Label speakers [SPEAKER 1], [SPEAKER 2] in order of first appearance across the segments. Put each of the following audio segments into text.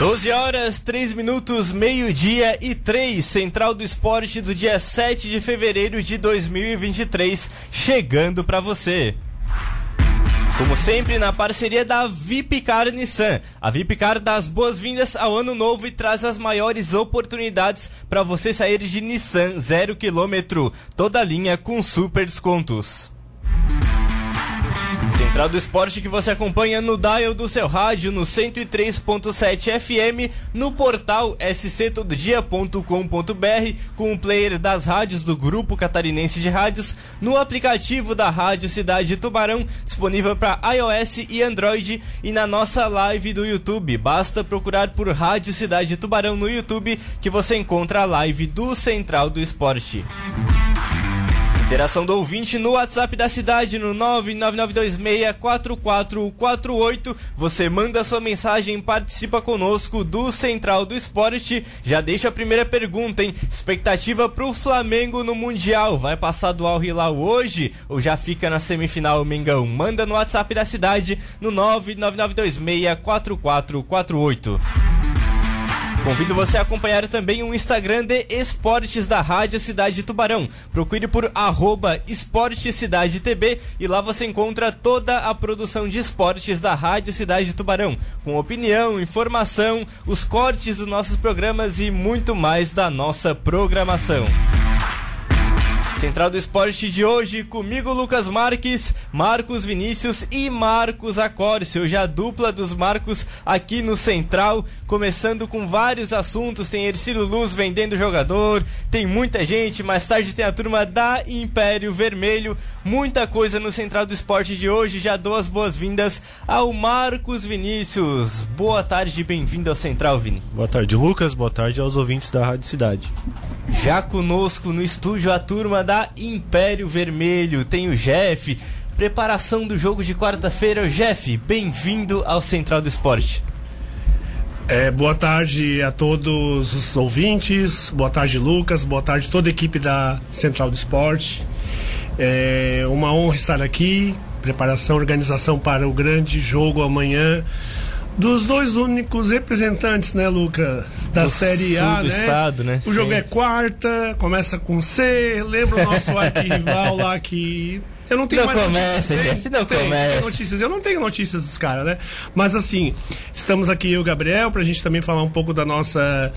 [SPEAKER 1] 12 horas, 3 minutos, meio-dia e 3, Central do Esporte do dia 7 de fevereiro de 2023, chegando para você. Como sempre, na parceria da Vipcar Nissan. A Vipcar dá as boas-vindas ao ano novo e traz as maiores oportunidades para você sair de Nissan zero quilômetro. Toda linha com super descontos. Central do Esporte que você acompanha no dial do seu rádio no 103.7 FM, no portal sctododia.com.br, com o player das rádios do Grupo Catarinense de Rádios, no aplicativo da Rádio Cidade Tubarão, disponível para iOS e Android, e na nossa live do YouTube. Basta procurar por Rádio Cidade Tubarão no YouTube que você encontra a live do Central do Esporte. Interação do ouvinte no WhatsApp da cidade no 999264448. Você manda sua mensagem, participa conosco do Central do Esporte. Já deixa a primeira pergunta, hein? Expectativa pro Flamengo no Mundial. Vai passar do Al Hilal hoje ou já fica na semifinal Mengão? Manda no WhatsApp da cidade no 999264448. Convido você a acompanhar também o Instagram de Esportes da Rádio Cidade de Tubarão. Procure por arroba e lá você encontra toda a produção de esportes da Rádio Cidade de Tubarão, com opinião, informação, os cortes dos nossos programas e muito mais da nossa programação. Central do Esporte de hoje, comigo Lucas Marques, Marcos Vinícius e Marcos Acórcio. Hoje a dupla dos Marcos aqui no Central, começando com vários assuntos. Tem Ercílio Luz vendendo jogador, tem muita gente. Mais tarde tem a turma da Império Vermelho. Muita coisa no Central do Esporte de hoje. Já dou as boas-vindas ao Marcos Vinícius. Boa tarde, bem-vindo ao Central, Vini.
[SPEAKER 2] Boa tarde, Lucas. Boa tarde aos ouvintes da Rádio Cidade.
[SPEAKER 1] Já conosco no estúdio a turma da Império Vermelho. Tem o Jeff. Preparação do jogo de quarta-feira. Jeff, bem-vindo ao Central do Esporte.
[SPEAKER 3] É, boa tarde a todos os ouvintes, boa tarde Lucas, boa tarde toda a equipe da Central do Esporte. É uma honra estar aqui, preparação, organização para o grande jogo amanhã dos dois únicos representantes, né, Lucas? Da
[SPEAKER 1] Do
[SPEAKER 3] Série A, né?
[SPEAKER 1] estado, né?
[SPEAKER 3] O jogo
[SPEAKER 1] Sim.
[SPEAKER 3] é quarta, começa com C. Lembra o nosso arquirrival lá que. Eu não tenho
[SPEAKER 1] Não
[SPEAKER 3] mais
[SPEAKER 1] começa,
[SPEAKER 3] notícias.
[SPEAKER 1] Não
[SPEAKER 3] Tem, tem
[SPEAKER 1] começa.
[SPEAKER 3] notícias. Eu não tenho notícias dos caras, né? Mas assim, estamos aqui eu e o Gabriel pra gente também falar um pouco da nossa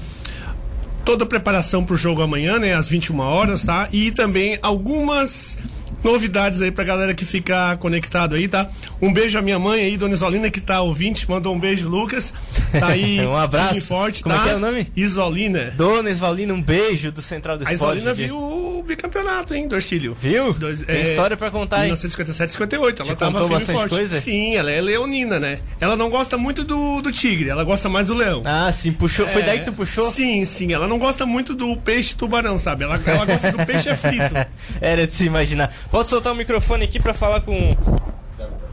[SPEAKER 3] toda a preparação pro jogo amanhã, né, às 21 horas, tá? E também algumas novidades aí pra galera que fica conectado aí, tá? Um beijo à minha mãe aí, Dona Isolina, que tá ouvinte, mandou um beijo, Lucas. Tá aí.
[SPEAKER 1] Um abraço.
[SPEAKER 3] forte,
[SPEAKER 1] Como
[SPEAKER 3] tá?
[SPEAKER 1] é que é o nome?
[SPEAKER 3] Isolina.
[SPEAKER 1] Dona Esvalina, um beijo do Central do
[SPEAKER 3] A
[SPEAKER 1] Esporte.
[SPEAKER 3] Isolina
[SPEAKER 1] aqui.
[SPEAKER 3] viu o bicampeonato, hein, Dorcílio?
[SPEAKER 1] Viu?
[SPEAKER 3] Dois-
[SPEAKER 1] Tem
[SPEAKER 3] é,
[SPEAKER 1] história pra contar, hein?
[SPEAKER 3] 1957 58. Ela
[SPEAKER 1] Te
[SPEAKER 3] tava
[SPEAKER 1] contou bastante
[SPEAKER 3] forte.
[SPEAKER 1] coisa?
[SPEAKER 3] Sim, ela é leonina, né? Ela não gosta muito do, do tigre, ela gosta mais do leão.
[SPEAKER 1] Ah, sim, puxou. Foi
[SPEAKER 3] É,
[SPEAKER 1] daí que tu puxou?
[SPEAKER 3] Sim, sim. Ela não gosta muito do peixe tubarão, sabe? Ela, ela gosta do peixe é frito.
[SPEAKER 1] Era de se imaginar. Pode soltar o microfone aqui pra falar com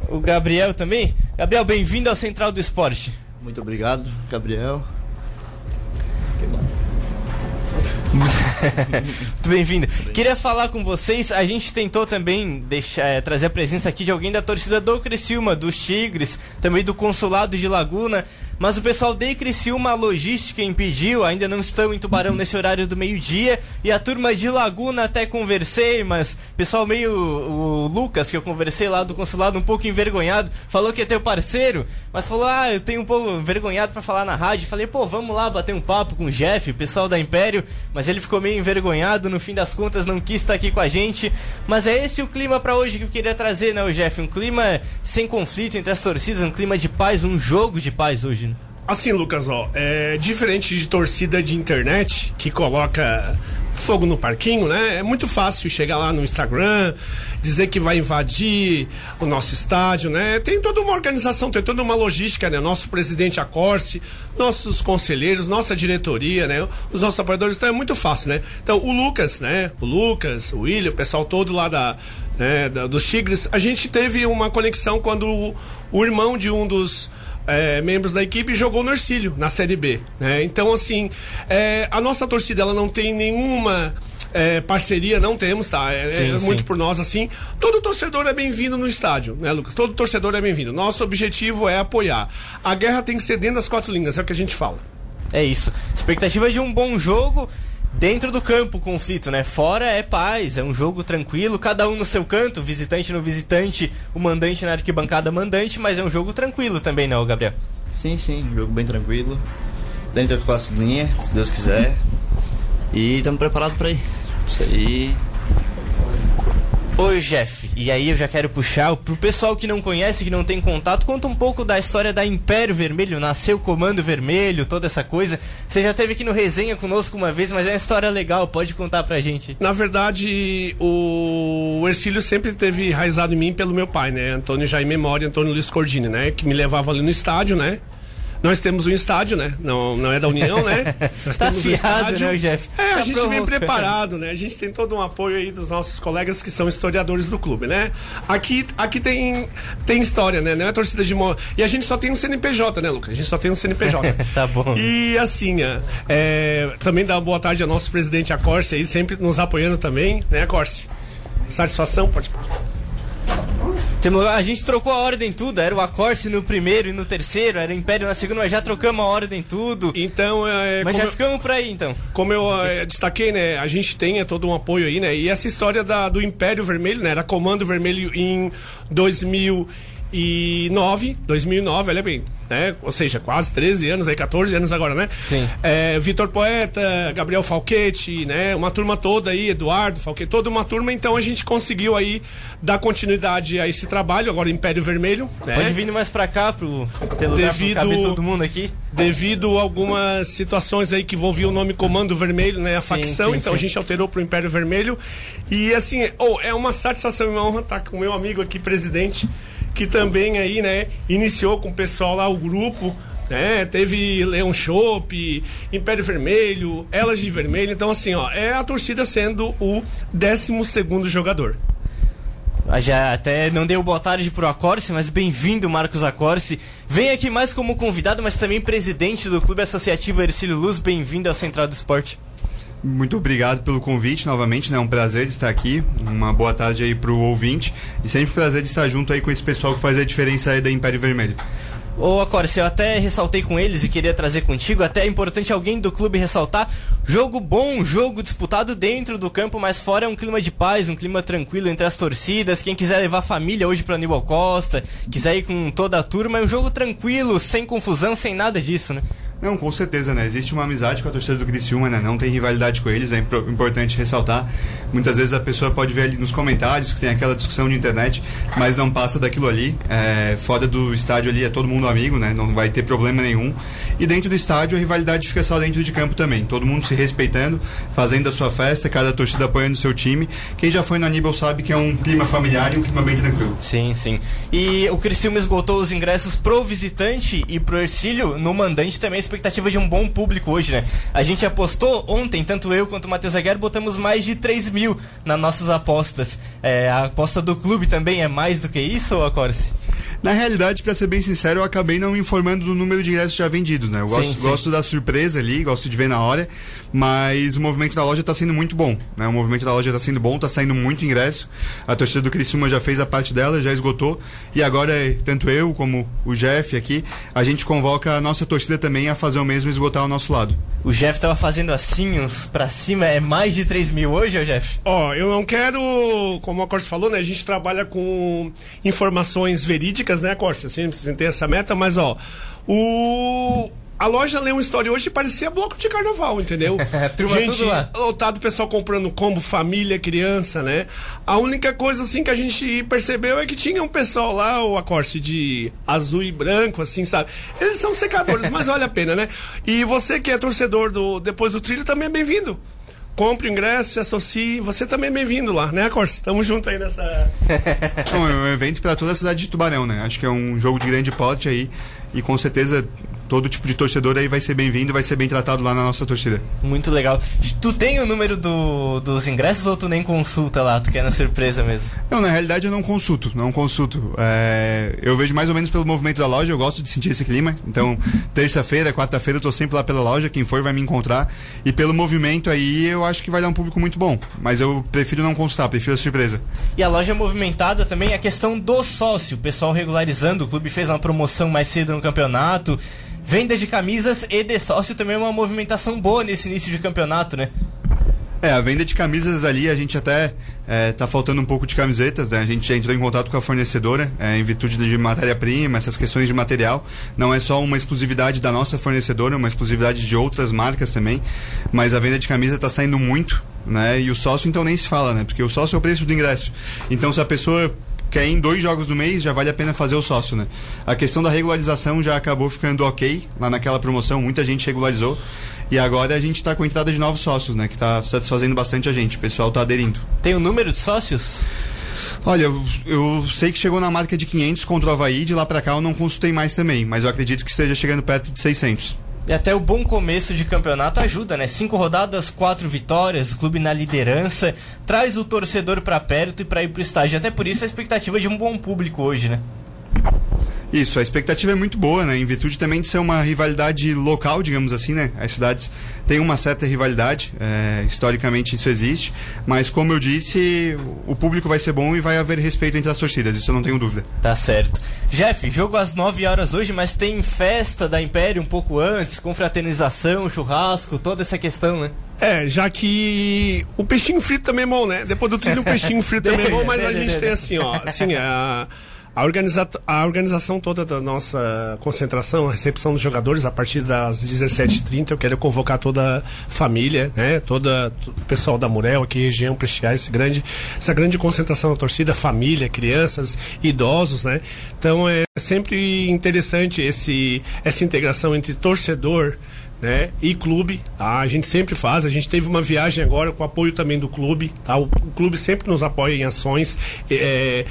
[SPEAKER 1] o Gabriel também? Gabriel, bem-vindo ao Central do Esporte.
[SPEAKER 4] Muito obrigado, Gabriel.
[SPEAKER 1] Muito bem-vindo. Queria falar com vocês, a gente tentou também deixar, eh, trazer a presença aqui de alguém da torcida do Criciúma, dos Tigres, também do Consulado de Laguna, mas o pessoal de Criciúma, a logística impediu, ainda não estão em Tubarão nesse horário do meio-dia, e a turma de Laguna até conversei, mas pessoal meio, o Lucas, que eu conversei lá do Consulado, um pouco envergonhado, falou que é teu parceiro, mas falou, ah, eu tenho um pouco envergonhado pra falar na rádio, falei, pô, vamos lá bater um papo com o Jeff, pessoal da Império, mas ele ficou meio envergonhado, no fim das contas não quis estar aqui com a gente. Mas é esse o clima pra hoje que eu queria trazer, né, Jeff? Um clima sem conflito entre as torcidas, um clima de paz, um jogo de paz hoje. Né?
[SPEAKER 3] Assim, Lucas, ó, é diferente de torcida de internet que coloca fogo no parquinho, né? É muito fácil chegar lá no Instagram, dizer que vai invadir o nosso estádio, né? Tem toda uma organização, tem toda uma logística, né? Nosso presidente Acorce, nossos conselheiros, nossa diretoria, né? Os nossos apoiadores, então é muito fácil, né? Então, o Lucas, né? O Lucas, o William, o pessoal todo lá da, né, da- dos Tigres, a gente teve uma conexão quando o, o irmão de um dos é, membros da equipe jogou no Ercílio, na Série B. Né? Então, assim, é, a nossa torcida ela não tem nenhuma é, parceria, não temos, tá? É,
[SPEAKER 1] Sim,
[SPEAKER 3] é
[SPEAKER 1] sim.
[SPEAKER 3] muito por nós, assim. Todo torcedor é bem-vindo no estádio, né, Lucas? Todo torcedor é bem-vindo. Nosso objetivo é apoiar. A guerra tem que ser dentro das quatro linhas, é o que a gente fala.
[SPEAKER 1] É isso. Expectativa de um bom jogo. Dentro do campo o conflito, né? Fora é paz, é um jogo tranquilo, cada um no seu canto, visitante no visitante, o mandante na arquibancada mandante, mas é um jogo tranquilo também, não, Gabriel?
[SPEAKER 4] Sim, sim, jogo bem tranquilo. Dentro da classe linha, se Deus quiser. E estamos preparados para ir. Isso aí.
[SPEAKER 1] Oi, Jeff. E aí eu já quero puxar pro pessoal que não conhece, que não tem contato, conta um pouco da história da Império Vermelho, nasceu Comando Vermelho, toda essa coisa. Você já esteve aqui no resenha conosco uma vez, mas é uma história legal, pode contar pra gente.
[SPEAKER 3] Na verdade, o Ercílio sempre teve enraizado em mim pelo meu pai, né? Antônio Jair Memória, Antônio Luiz Cordini, né? Que me levava ali no estádio, né? Nós temos um estádio, né? Não, não é da União, né? Nós
[SPEAKER 1] Tá
[SPEAKER 3] temos um
[SPEAKER 1] afiado, né, o Jeff?
[SPEAKER 3] É, a
[SPEAKER 1] Tá
[SPEAKER 3] gente vem
[SPEAKER 1] provocando.
[SPEAKER 3] preparado, né? A gente tem todo um apoio aí dos nossos colegas que são historiadores do clube, né? Aqui, aqui tem, tem história, né? Não é torcida de... Mo... E a gente só tem um CNPJ, né, Lucas? A gente só tem um CNPJ.
[SPEAKER 1] Tá bom.
[SPEAKER 3] E assim, é, é, também dá boa tarde ao nosso presidente Acorce aí, sempre nos apoiando também, né, Acorce? Satisfação, pode.
[SPEAKER 1] A gente trocou a ordem tudo, era o Acorce no primeiro e no terceiro, era o Império na segunda, mas já trocamos a ordem tudo.
[SPEAKER 3] Então, é,
[SPEAKER 1] Mas já
[SPEAKER 3] eu,
[SPEAKER 1] ficamos por aí então.
[SPEAKER 3] como eu é, destaquei, né, a gente tem é, todo um apoio aí, né? E essa história da, do Império Vermelho, né? Era Comando Vermelho em 2009, 2009, olha bem, né? Ou seja, quase 13 anos aí, 14 anos agora, né?
[SPEAKER 1] Sim.
[SPEAKER 3] É, Vitor Poeta, Gabriel Falquete, né? Uma turma toda aí, Eduardo Falquete, toda uma turma. Então a gente conseguiu aí dar continuidade a esse trabalho, agora Império Vermelho, né?
[SPEAKER 1] Pode vir mais pra cá pro ter lugar
[SPEAKER 3] Devido-
[SPEAKER 1] caber todo mundo aqui.
[SPEAKER 3] devido a algumas situações aí que envolviam o nome Comando Vermelho, né? A
[SPEAKER 1] Sim,
[SPEAKER 3] facção,
[SPEAKER 1] sim,
[SPEAKER 3] então
[SPEAKER 1] sim.
[SPEAKER 3] a gente alterou pro Império Vermelho. E assim, oh, é uma satisfação e uma honra estar com o meu amigo aqui, presidente, que também aí, né, iniciou com o pessoal lá, o grupo. Né, teve Leão Chopp, Império Vermelho, Elas de Vermelho. Então, assim, ó, é a torcida sendo o 12 segundo jogador.
[SPEAKER 1] Ah, Já até não dei o boa tarde pro Acorce, mas bem-vindo, Marcos Acorce. Vem aqui mais como convidado, mas também presidente do Clube Associativo Ercílio Luz. Bem-vindo ao Central do Esporte.
[SPEAKER 5] Muito obrigado pelo convite novamente, né? É um prazer estar aqui. Uma boa tarde aí pro ouvinte. E sempre um prazer estar junto aí com esse pessoal que faz a diferença aí da Império Vermelho.
[SPEAKER 1] Ô, Acorce, eu até ressaltei com eles e queria trazer contigo. Até é importante alguém do clube ressaltar. Jogo bom, jogo disputado dentro do campo, mas fora é um clima de paz, um clima tranquilo entre as torcidas. Quem quiser levar família hoje pra Aníbal Costa, quiser ir com toda a turma, é um jogo tranquilo, sem confusão, sem nada disso, né?
[SPEAKER 5] Não, com certeza, né? Existe uma amizade com a torcida do Criciúma, né? Não tem rivalidade com eles, é importante ressaltar. Muitas vezes a pessoa pode ver ali nos comentários que tem aquela discussão de internet, mas não passa daquilo ali. É, fora do estádio ali é todo mundo amigo, né? Não vai ter problema nenhum. E dentro do estádio a rivalidade fica só dentro de campo também. Todo mundo se respeitando, fazendo a sua festa, cada torcida apoiando o seu time. Quem já foi no Aníbal sabe que é um clima familiar e um clima bem tranquilo.
[SPEAKER 1] Sim, sim. E o Criciúma esgotou os ingressos pro visitante e pro Ercílio, no mandante também expectativa de um bom público hoje, né? A gente apostou ontem, tanto eu quanto o Matheus Aguiar, botamos mais de 3 mil nas nossas apostas. É, a aposta do clube também é mais do que isso, ou Acorce?
[SPEAKER 5] Na realidade, pra ser bem sincero, eu acabei não me informando do número de ingressos já vendidos, né? Eu gosto,
[SPEAKER 1] Sim, sim.
[SPEAKER 5] gosto da surpresa ali, gosto de ver na hora, mas o movimento da loja tá sendo muito bom, né? O movimento da loja tá sendo bom, tá saindo muito ingresso. A torcida do Criciúma já fez a parte dela, já esgotou, e agora tanto eu como o Jeff aqui, a gente convoca a nossa torcida também a fazer o mesmo e esgotar ao nosso lado.
[SPEAKER 1] O Jeff tava fazendo assim, uns pra cima, é mais de 3 mil hoje, Jeff?
[SPEAKER 3] Ó, eu não quero, como a Corsa falou, né? A gente trabalha com informações verídicas, né, Corsa? Assim, sem ter essa meta, mas ó, o. A loja Leão Story hoje parecia bloco de carnaval, entendeu?
[SPEAKER 1] Turma
[SPEAKER 3] gente, lotado, o pessoal comprando combo, família, criança, né? A única coisa, assim, que a gente percebeu é que tinha um pessoal lá, o Acorce de azul e branco, assim, sabe? Eles são secadores, mas vale a pena, né? E você que é torcedor do Depois do Trilho também é bem-vindo. Compre o ingresso, se associe. Você também é bem-vindo lá, né, Corse? Tamo junto aí nessa.
[SPEAKER 5] É um evento para toda a cidade de Tubarão, né? Acho que é um jogo de grande porte aí e com certeza todo tipo de torcedor aí vai ser bem-vindo, vai ser bem tratado lá na nossa torcida.
[SPEAKER 1] Muito legal. Tu tem o número do, dos ingressos ou tu nem consulta lá? Tu quer na surpresa mesmo?
[SPEAKER 5] Não, na realidade eu não consulto, não consulto. É, eu vejo mais ou menos pelo movimento da loja, eu gosto de sentir esse clima. Então, terça-feira, quarta-feira eu tô sempre lá pela loja, quem for vai me encontrar. E pelo movimento aí eu acho que vai dar um público muito bom. Mas eu prefiro não consultar, prefiro a surpresa.
[SPEAKER 1] E a loja é movimentada também a questão do sócio, o pessoal regularizando, o clube fez uma promoção mais cedo no campeonato. Venda de camisas e de sócio também é uma movimentação boa nesse início de campeonato, né?
[SPEAKER 5] É, a venda de camisas ali, a gente até é, tá faltando um pouco de camisetas, né? A gente entrou em contato com a fornecedora, é, em virtude de matéria-prima, essas questões de material. Não é só uma exclusividade da nossa fornecedora, é uma exclusividade de outras marcas também. Mas a venda de camisa está saindo muito, né? E o sócio então nem se fala, né? Porque o sócio é o preço do ingresso. Então se a pessoa quer ir em dois jogos no mês, já vale a pena fazer o sócio, né? A questão da regularização já acabou ficando ok lá naquela promoção, muita gente regularizou. E agora a gente está com a entrada de novos sócios, né? Que está satisfazendo bastante a gente. O pessoal está aderindo.
[SPEAKER 1] Tem o um número de sócios?
[SPEAKER 5] Olha, eu, eu, sei que chegou na marca de 500 contra o Havaí, de lá para cá eu não consultei mais também, mas eu acredito que esteja chegando perto de 600.
[SPEAKER 1] E até o bom começo de campeonato ajuda, né? Cinco rodadas, quatro vitórias, o clube na liderança, traz o torcedor para perto e para ir pro estádio. Até por isso a expectativa de um bom público hoje, né?
[SPEAKER 5] Isso, a expectativa é muito boa, né? Em virtude também de ser uma rivalidade local, digamos assim, né? As cidades têm uma certa rivalidade, é, historicamente isso existe, mas como eu disse, o público vai ser bom e vai haver respeito entre as torcidas, isso eu não tenho dúvida.
[SPEAKER 1] Tá certo. Jeff, jogo às 9 horas hoje, mas tem festa da Império um pouco antes, confraternização, churrasco, toda essa questão, né?
[SPEAKER 3] É, já que o peixinho frito também é bom, né? Depois do trilho, o peixinho frito também é bom, mas a gente tem assim, ó, assim, a. A, organiza a organização toda da nossa concentração, a recepção dos jogadores, a partir das 17h30, eu quero convocar toda a família, né? Toda o pessoal da Murel, aqui região, prestigiar esse grande, essa grande concentração da torcida, família, crianças, idosos, né? Então é sempre interessante esse, essa integração entre torcedor, né? E clube, tá? A gente sempre faz. A gente teve uma viagem agora com apoio também do clube, tá? O, o clube sempre nos apoia em ações é,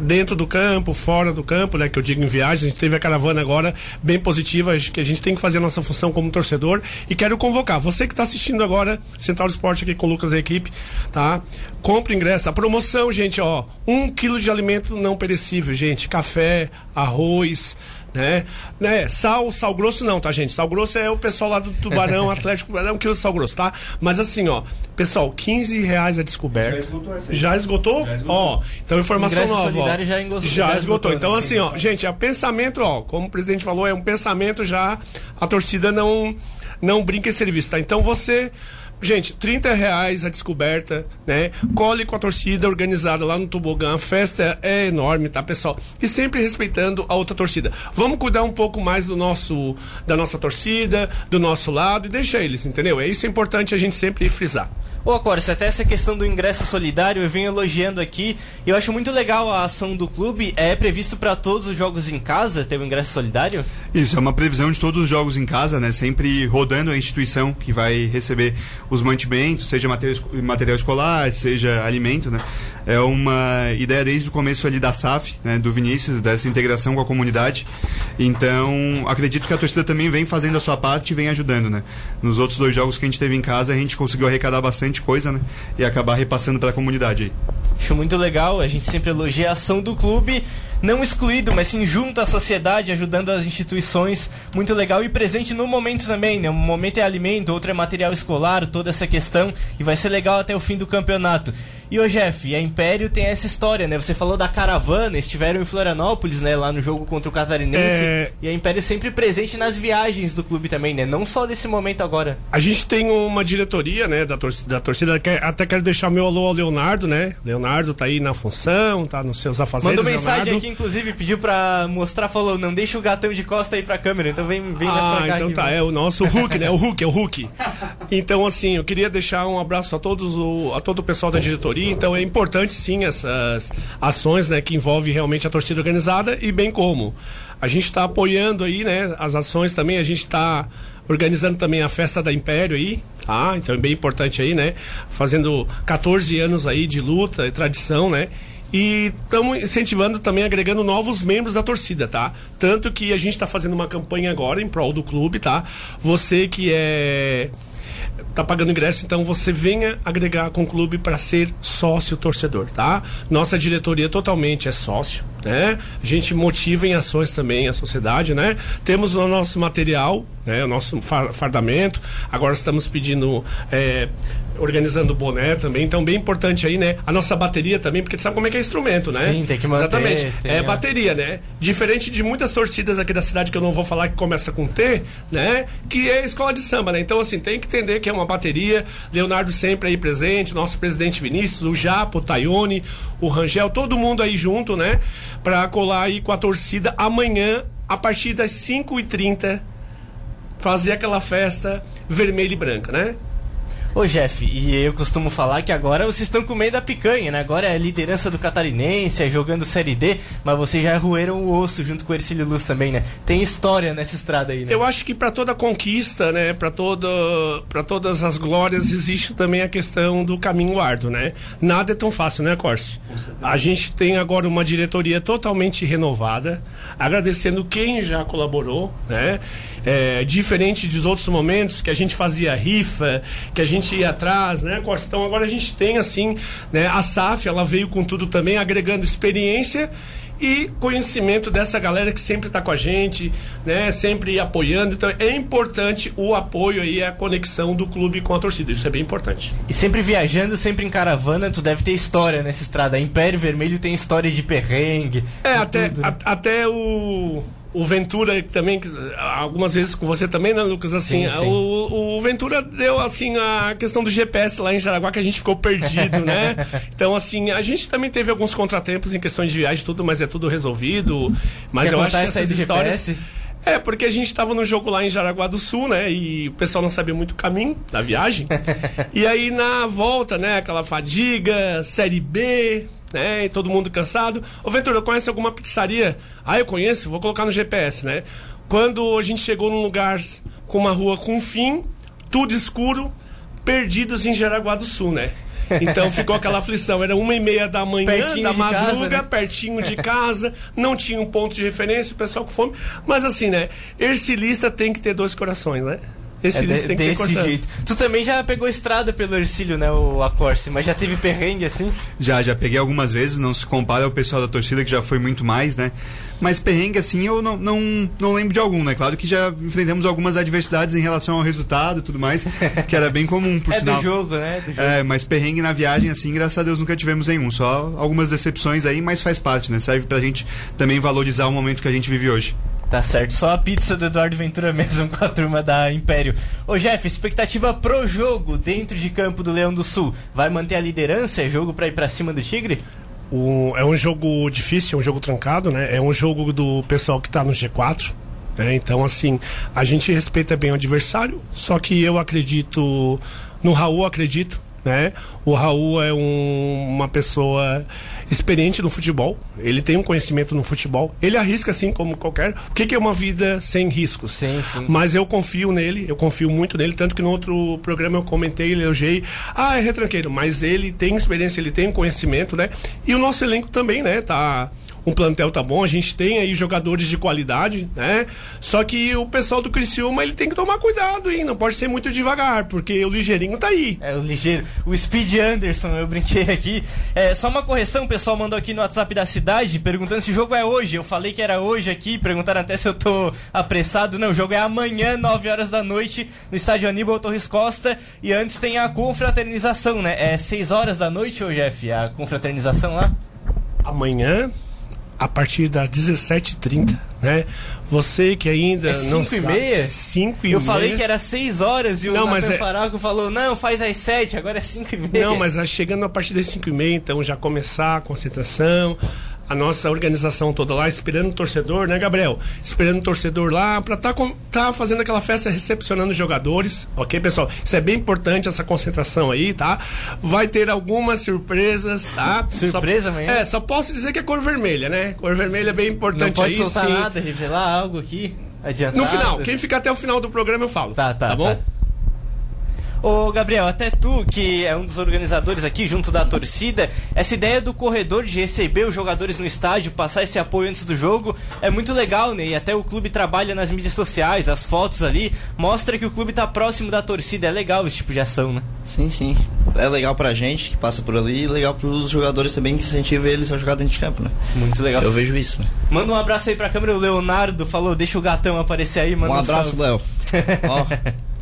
[SPEAKER 3] dentro do campo, fora do campo, né? Que eu digo em viagem. A gente teve a caravana agora bem positiva, que a gente tem que fazer a nossa função como torcedor. E quero convocar você que está assistindo agora Central Esporte aqui com o Lucas e a equipe, tá? Compre ingresso. A promoção, gente, ó, um quilo de alimento não perecível, gente. Café, arroz né? né? Sal, sal grosso não, tá, gente? Sal grosso é o pessoal lá do Tubarão, Atlético Tubarão, que usa sal grosso, tá? Mas assim, ó, pessoal, 15 reais a descoberta. Já esgotou essa aí. Já esgotou? Já esgotou. Ó, então informação nova.
[SPEAKER 1] Solidário já, engostou,
[SPEAKER 3] já, já esgotou. Então, assim, ó, gente, é pensamento, ó, como o presidente falou, é um pensamento já. A torcida não, não brinca em serviço, tá? Então você. Gente, 30 reais a descoberta, né? Cole com a torcida organizada lá no Tobogã. A festa é enorme, tá, pessoal? E sempre respeitando a outra torcida. Vamos cuidar um pouco mais do nosso, da nossa torcida, do nosso lado e deixa eles, entendeu? É isso é importante a gente sempre frisar.
[SPEAKER 1] Ô, Acóris, até essa questão do ingresso solidário eu venho elogiando aqui. Eu acho muito legal a ação do clube. É previsto para todos os jogos em casa ter o ingresso solidário?
[SPEAKER 5] Isso, é uma previsão de todos os jogos em casa, né? Sempre rodando a instituição que vai receber os mantimentos, seja material, material escolar, seja alimento, né? É uma ideia desde o começo ali da SAF, né, do Vinícius, dessa integração com a comunidade. Então, acredito que a torcida também vem fazendo a sua parte e vem ajudando, né? Nos outros dois jogos que a gente teve em casa, a gente conseguiu arrecadar bastante coisa, né? E acabar repassando para a comunidade aí.
[SPEAKER 1] Acho muito legal, a gente sempre elogia a ação do clube não excluído, mas sim junto à sociedade, ajudando as instituições, muito legal e presente no momento também, né? Um momento é alimento, outro é material escolar, toda essa questão, e vai ser legal até o fim do campeonato. E o Jeff, a Império tem essa história, né? Você falou da caravana, estiveram em Florianópolis, né? Lá no jogo contra o Catarinense. É... E a Império sempre presente nas viagens do clube também, né? Não só nesse momento agora.
[SPEAKER 3] A gente tem uma diretoria, né? Da torcida, da torcida até quero deixar meu alô ao Leonardo, né? Leonardo tá aí na função, tá nos seus afazeres.
[SPEAKER 1] Mandou mensagem Leonardo. aqui, inclusive, pediu pra mostrar, falou, não deixa o gatão de costa aí pra câmera, então vem, vem
[SPEAKER 3] ah,
[SPEAKER 1] mais pra
[SPEAKER 3] cá. então
[SPEAKER 1] aqui,
[SPEAKER 3] tá, é o nosso Hulk, né? O Hulk, é o Hulk. Então, assim, eu queria deixar um abraço a todos, o, a todo o pessoal da diretoria, então é importante sim essas ações né, que envolvem realmente a torcida organizada e bem como a gente está apoiando aí né, as ações também, a gente está organizando também a festa da Império aí, tá? Então é bem importante aí, né? Fazendo 14 anos aí de luta e tradição, né? E estamos incentivando também, agregando novos membros da torcida, tá? Tanto que a gente está fazendo uma campanha agora em prol do clube, tá? Você que é tá pagando ingresso, então você venha agregar com o clube para ser sócio torcedor, tá? Nossa diretoria totalmente é sócio, né? A gente motiva em ações também a sociedade, né? Temos o nosso material, né? O nosso fa- fardamento. Agora estamos pedindo é, organizando o boné também, então bem importante aí, né? A nossa bateria também, porque tu sabe como é que é instrumento, né?
[SPEAKER 1] Sim, tem que manter,
[SPEAKER 3] Exatamente.
[SPEAKER 1] tem
[SPEAKER 3] é bateria, né? Diferente de muitas torcidas aqui da cidade que eu não vou falar que começa com T, né? Que é escola de samba, né? Então, assim, tem que entender que é uma bateria. Leonardo sempre aí presente, nosso presidente Vinícius, o Japo, o Tayone, o Rangel, todo mundo aí junto, né? Pra colar aí com a torcida amanhã, a partir das 5h30, fazer aquela festa vermelha e branca, né?
[SPEAKER 1] Ô, Jeff, e eu costumo falar que agora vocês estão comendo a picanha, né? Agora é a liderança do Catarinense, é jogando Série D, mas vocês já roeram o osso junto com o Ercílio Luz também, né? Tem história nessa estrada aí, né?
[SPEAKER 3] Eu acho que para toda conquista, né, para toda, para todas as glórias existe também a questão do caminho árduo, né? Nada é tão fácil, né, Corse? A gente tem agora uma diretoria totalmente renovada, agradecendo quem já colaborou, né? É, diferente dos outros momentos que a gente fazia rifa, que a gente ia atrás, né? Então agora a gente tem assim, né, a SAF, ela veio com tudo também agregando experiência e conhecimento dessa galera que sempre está com a gente, né? Sempre apoiando. Então é importante o apoio aí, a conexão do clube com a torcida. Isso é bem importante.
[SPEAKER 1] E sempre viajando, sempre em caravana, tu deve ter história nessa estrada. Império Vermelho tem história de perrengue.
[SPEAKER 3] É, até,
[SPEAKER 1] tudo, né?
[SPEAKER 3] a- até o. O Ventura também, algumas vezes com você também, né, Lucas? Assim,
[SPEAKER 1] Sim, sim.
[SPEAKER 3] O, o Ventura deu assim a questão do GPS lá em Jaraguá que a gente ficou perdido, né? Então, assim, a gente também teve alguns contratempos em questões de viagem, e tudo, mas é tudo resolvido. Mas
[SPEAKER 1] Quer
[SPEAKER 3] eu acho que essas histórias.
[SPEAKER 1] GPS?
[SPEAKER 3] É, porque a gente tava no jogo lá em Jaraguá do Sul, né? E o pessoal não sabia muito o caminho da viagem. e aí na volta, né? Aquela fadiga, série B, né? E todo mundo cansado. Ô Ventura, conhece alguma pizzaria? Ah, eu conheço, vou colocar no GPS, né? Quando a gente chegou num lugar com uma rua com fim, tudo escuro, perdidos em Jaraguá do Sul, né? Então ficou aquela aflição. Era uma e meia da manhã,
[SPEAKER 1] Pertinho
[SPEAKER 3] da
[SPEAKER 1] de casa,
[SPEAKER 3] madruga,
[SPEAKER 1] né?
[SPEAKER 3] pertinho de casa, não tinha um ponto de referência, o pessoal com fome. Mas assim, né? Ercilista tem que ter dois corações, né?
[SPEAKER 1] É
[SPEAKER 3] Ercilista
[SPEAKER 1] de-
[SPEAKER 3] tem que
[SPEAKER 1] desse jeito. Tu também já pegou estrada pelo Ercílio, né? O Acorce, mas já teve perrengue assim?
[SPEAKER 5] Já, já peguei algumas vezes, não se compara ao pessoal da torcida que já foi muito mais, né? Mas perrengue, assim, eu não, não, não lembro de algum, né? Claro que já enfrentamos algumas adversidades em relação ao resultado e tudo mais, que era bem comum, por
[SPEAKER 1] é
[SPEAKER 5] sinal.
[SPEAKER 1] do jogo, né? Do jogo.
[SPEAKER 5] É, mas perrengue na viagem, assim, graças a Deus nunca tivemos nenhum. Só algumas decepções aí, mas faz parte, né? Serve pra gente também valorizar o momento que a gente vive hoje.
[SPEAKER 1] Tá certo, só a pizza do Eduardo Ventura mesmo com a turma da Império. Ô Jeff, expectativa pro jogo dentro de campo do Leão do Sul. Vai manter a liderança? É jogo pra ir pra cima do Tigre?
[SPEAKER 3] É um jogo difícil, é um jogo trancado, né? É um jogo do pessoal que tá no G4. né? Então, assim, a gente respeita bem o adversário, só que eu acredito. No Raul, acredito, né? O Raul é um- uma pessoa experiente no futebol, ele tem um conhecimento no futebol, ele arrisca assim como qualquer. O que, que é uma vida sem riscos?
[SPEAKER 1] Sim, sim.
[SPEAKER 3] Mas eu confio nele, eu confio muito nele, tanto que no outro programa eu comentei, elogiei, ah, é retranqueiro, mas ele tem experiência, ele tem conhecimento, né? E o nosso elenco também, né? Tá um plantel tá bom, a gente tem aí jogadores de qualidade, né? Só que o pessoal do Criciúma, ele tem que tomar cuidado, hein? Não pode ser muito devagar, porque o ligeirinho tá aí.
[SPEAKER 1] É o ligeiro. O Speed Anderson, eu brinquei aqui. É, só uma correção, o pessoal mandou aqui no WhatsApp da cidade perguntando se o jogo é hoje. Eu falei que era hoje aqui, perguntaram até se eu tô apressado. Não, o jogo é amanhã, 9 horas da noite, no estádio Aníbal Torres Costa. E antes tem a confraternização, né? É 6 horas da noite, ô Jeff, a confraternização lá?
[SPEAKER 3] Amanhã, a partir das 17h30, né? Você que ainda
[SPEAKER 1] É
[SPEAKER 3] não
[SPEAKER 1] 5 e
[SPEAKER 3] sabe...
[SPEAKER 1] meia?
[SPEAKER 3] 5 e
[SPEAKER 1] Eu
[SPEAKER 3] meia.
[SPEAKER 1] falei que era 6 horas e o
[SPEAKER 3] Não,
[SPEAKER 1] Nathan
[SPEAKER 3] mas é-
[SPEAKER 1] Faraco falou, não, faz às 7, agora é 5 e meia.
[SPEAKER 3] Não, mas chegando a partir das 5 e meia, então já começar a concentração, a nossa organização toda lá, esperando o torcedor, né, Gabriel? Esperando o torcedor lá pra tá, com- tá fazendo aquela festa recepcionando os jogadores, ok, pessoal? Isso é bem importante, essa concentração aí, tá? Vai ter algumas surpresas, tá?
[SPEAKER 1] Surpresa
[SPEAKER 3] só,
[SPEAKER 1] amanhã?
[SPEAKER 3] É, só posso dizer que é cor vermelha, né? Cor vermelha é bem importante
[SPEAKER 1] Não pode
[SPEAKER 3] aí,
[SPEAKER 1] soltar
[SPEAKER 3] sim.
[SPEAKER 1] nada, revelar algo aqui, adiantado.
[SPEAKER 3] No final, quem ficar até o final do programa eu falo.
[SPEAKER 1] Tá, tá,
[SPEAKER 3] Tá bom?
[SPEAKER 1] tá. Ô, Gabriel, até tu, que é um dos organizadores aqui, junto da torcida, essa ideia do corredor de receber os jogadores no estádio, passar esse apoio antes do jogo, é muito legal, né? E até o clube trabalha nas mídias sociais, as fotos ali, mostra que o clube tá próximo da torcida. É legal esse tipo de ação, né?
[SPEAKER 4] Sim, sim. É legal pra gente que passa por ali e legal pros jogadores também que incentiva eles a jogar dentro de campo, né?
[SPEAKER 1] Muito legal.
[SPEAKER 4] Eu vejo isso, né?
[SPEAKER 1] Manda um abraço aí pra câmera, o Leonardo falou, deixa o gatão aparecer aí, manda
[SPEAKER 4] Um abraço,
[SPEAKER 1] salve.
[SPEAKER 4] Léo. Ó,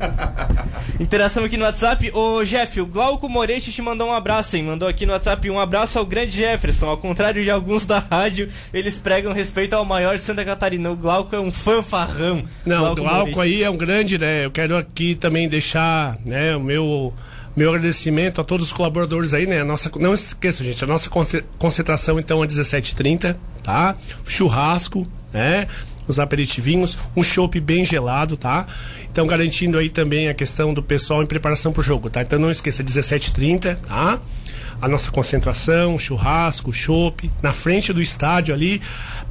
[SPEAKER 1] Interação aqui no WhatsApp. Ô Jeff, o Glauco Moretti te mandou um abraço, hein? Mandou aqui no WhatsApp um abraço ao grande Jefferson. Ao contrário de alguns da rádio, eles pregam respeito ao maior de Santa Catarina. O Glauco é um fanfarrão.
[SPEAKER 3] Não, o Glauco
[SPEAKER 1] Moretti.
[SPEAKER 3] aí é um grande, né? Eu quero aqui também deixar, né, o meu meu agradecimento a todos os colaboradores aí, né? A nossa, não esqueça, gente, a nossa conce- concentração então é 17h30, tá? Churrasco, né? Os aperitivinhos, um chopp bem gelado, tá? Então garantindo aí também a questão do pessoal em preparação pro jogo, tá? Então não esqueça, 17h30, tá? a nossa concentração, churrasco, chopp, na frente do estádio ali,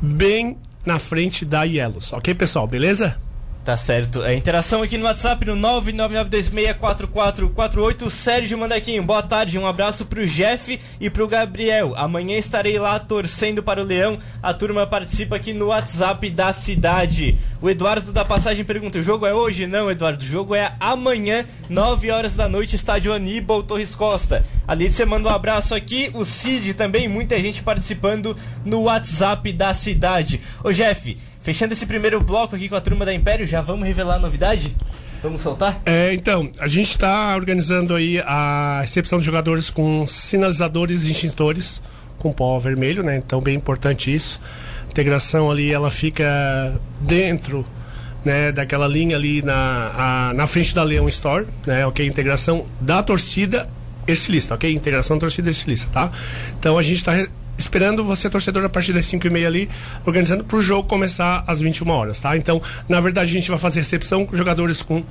[SPEAKER 3] bem na frente da Ielos. Ok, pessoal? Beleza?
[SPEAKER 1] Tá certo. É, interação aqui no WhatsApp no 999264448. Sérgio Mandaquinho, boa tarde. Um abraço pro Jeff e pro Gabriel. Amanhã estarei lá torcendo para o Leão. A turma participa aqui no WhatsApp da cidade. O Eduardo da Passagem pergunta: o jogo é hoje? Não, Eduardo. O jogo é amanhã, 9 horas da noite, estádio Aníbal Torres Costa. Ali você manda um abraço aqui. O Cid também, muita gente participando no WhatsApp da cidade. Ô Jeff. Fechando esse primeiro bloco aqui com a turma da Império, já vamos revelar a novidade? Vamos soltar?
[SPEAKER 3] É, então, a gente está organizando aí a recepção de jogadores com sinalizadores e extintores com pó vermelho, né? Então, bem importante isso. A integração ali, ela fica dentro né, daquela linha ali na, a- na frente da Leão Store, né? Ok? Integração da torcida estilista, ok? Integração torcida estilista, tá? Então, a gente está esperando você, torcedor, a partir das 5 e meia ali, organizando para o jogo começar às 21 horas, tá? Então, na verdade, a gente vai fazer recepção com jogadores com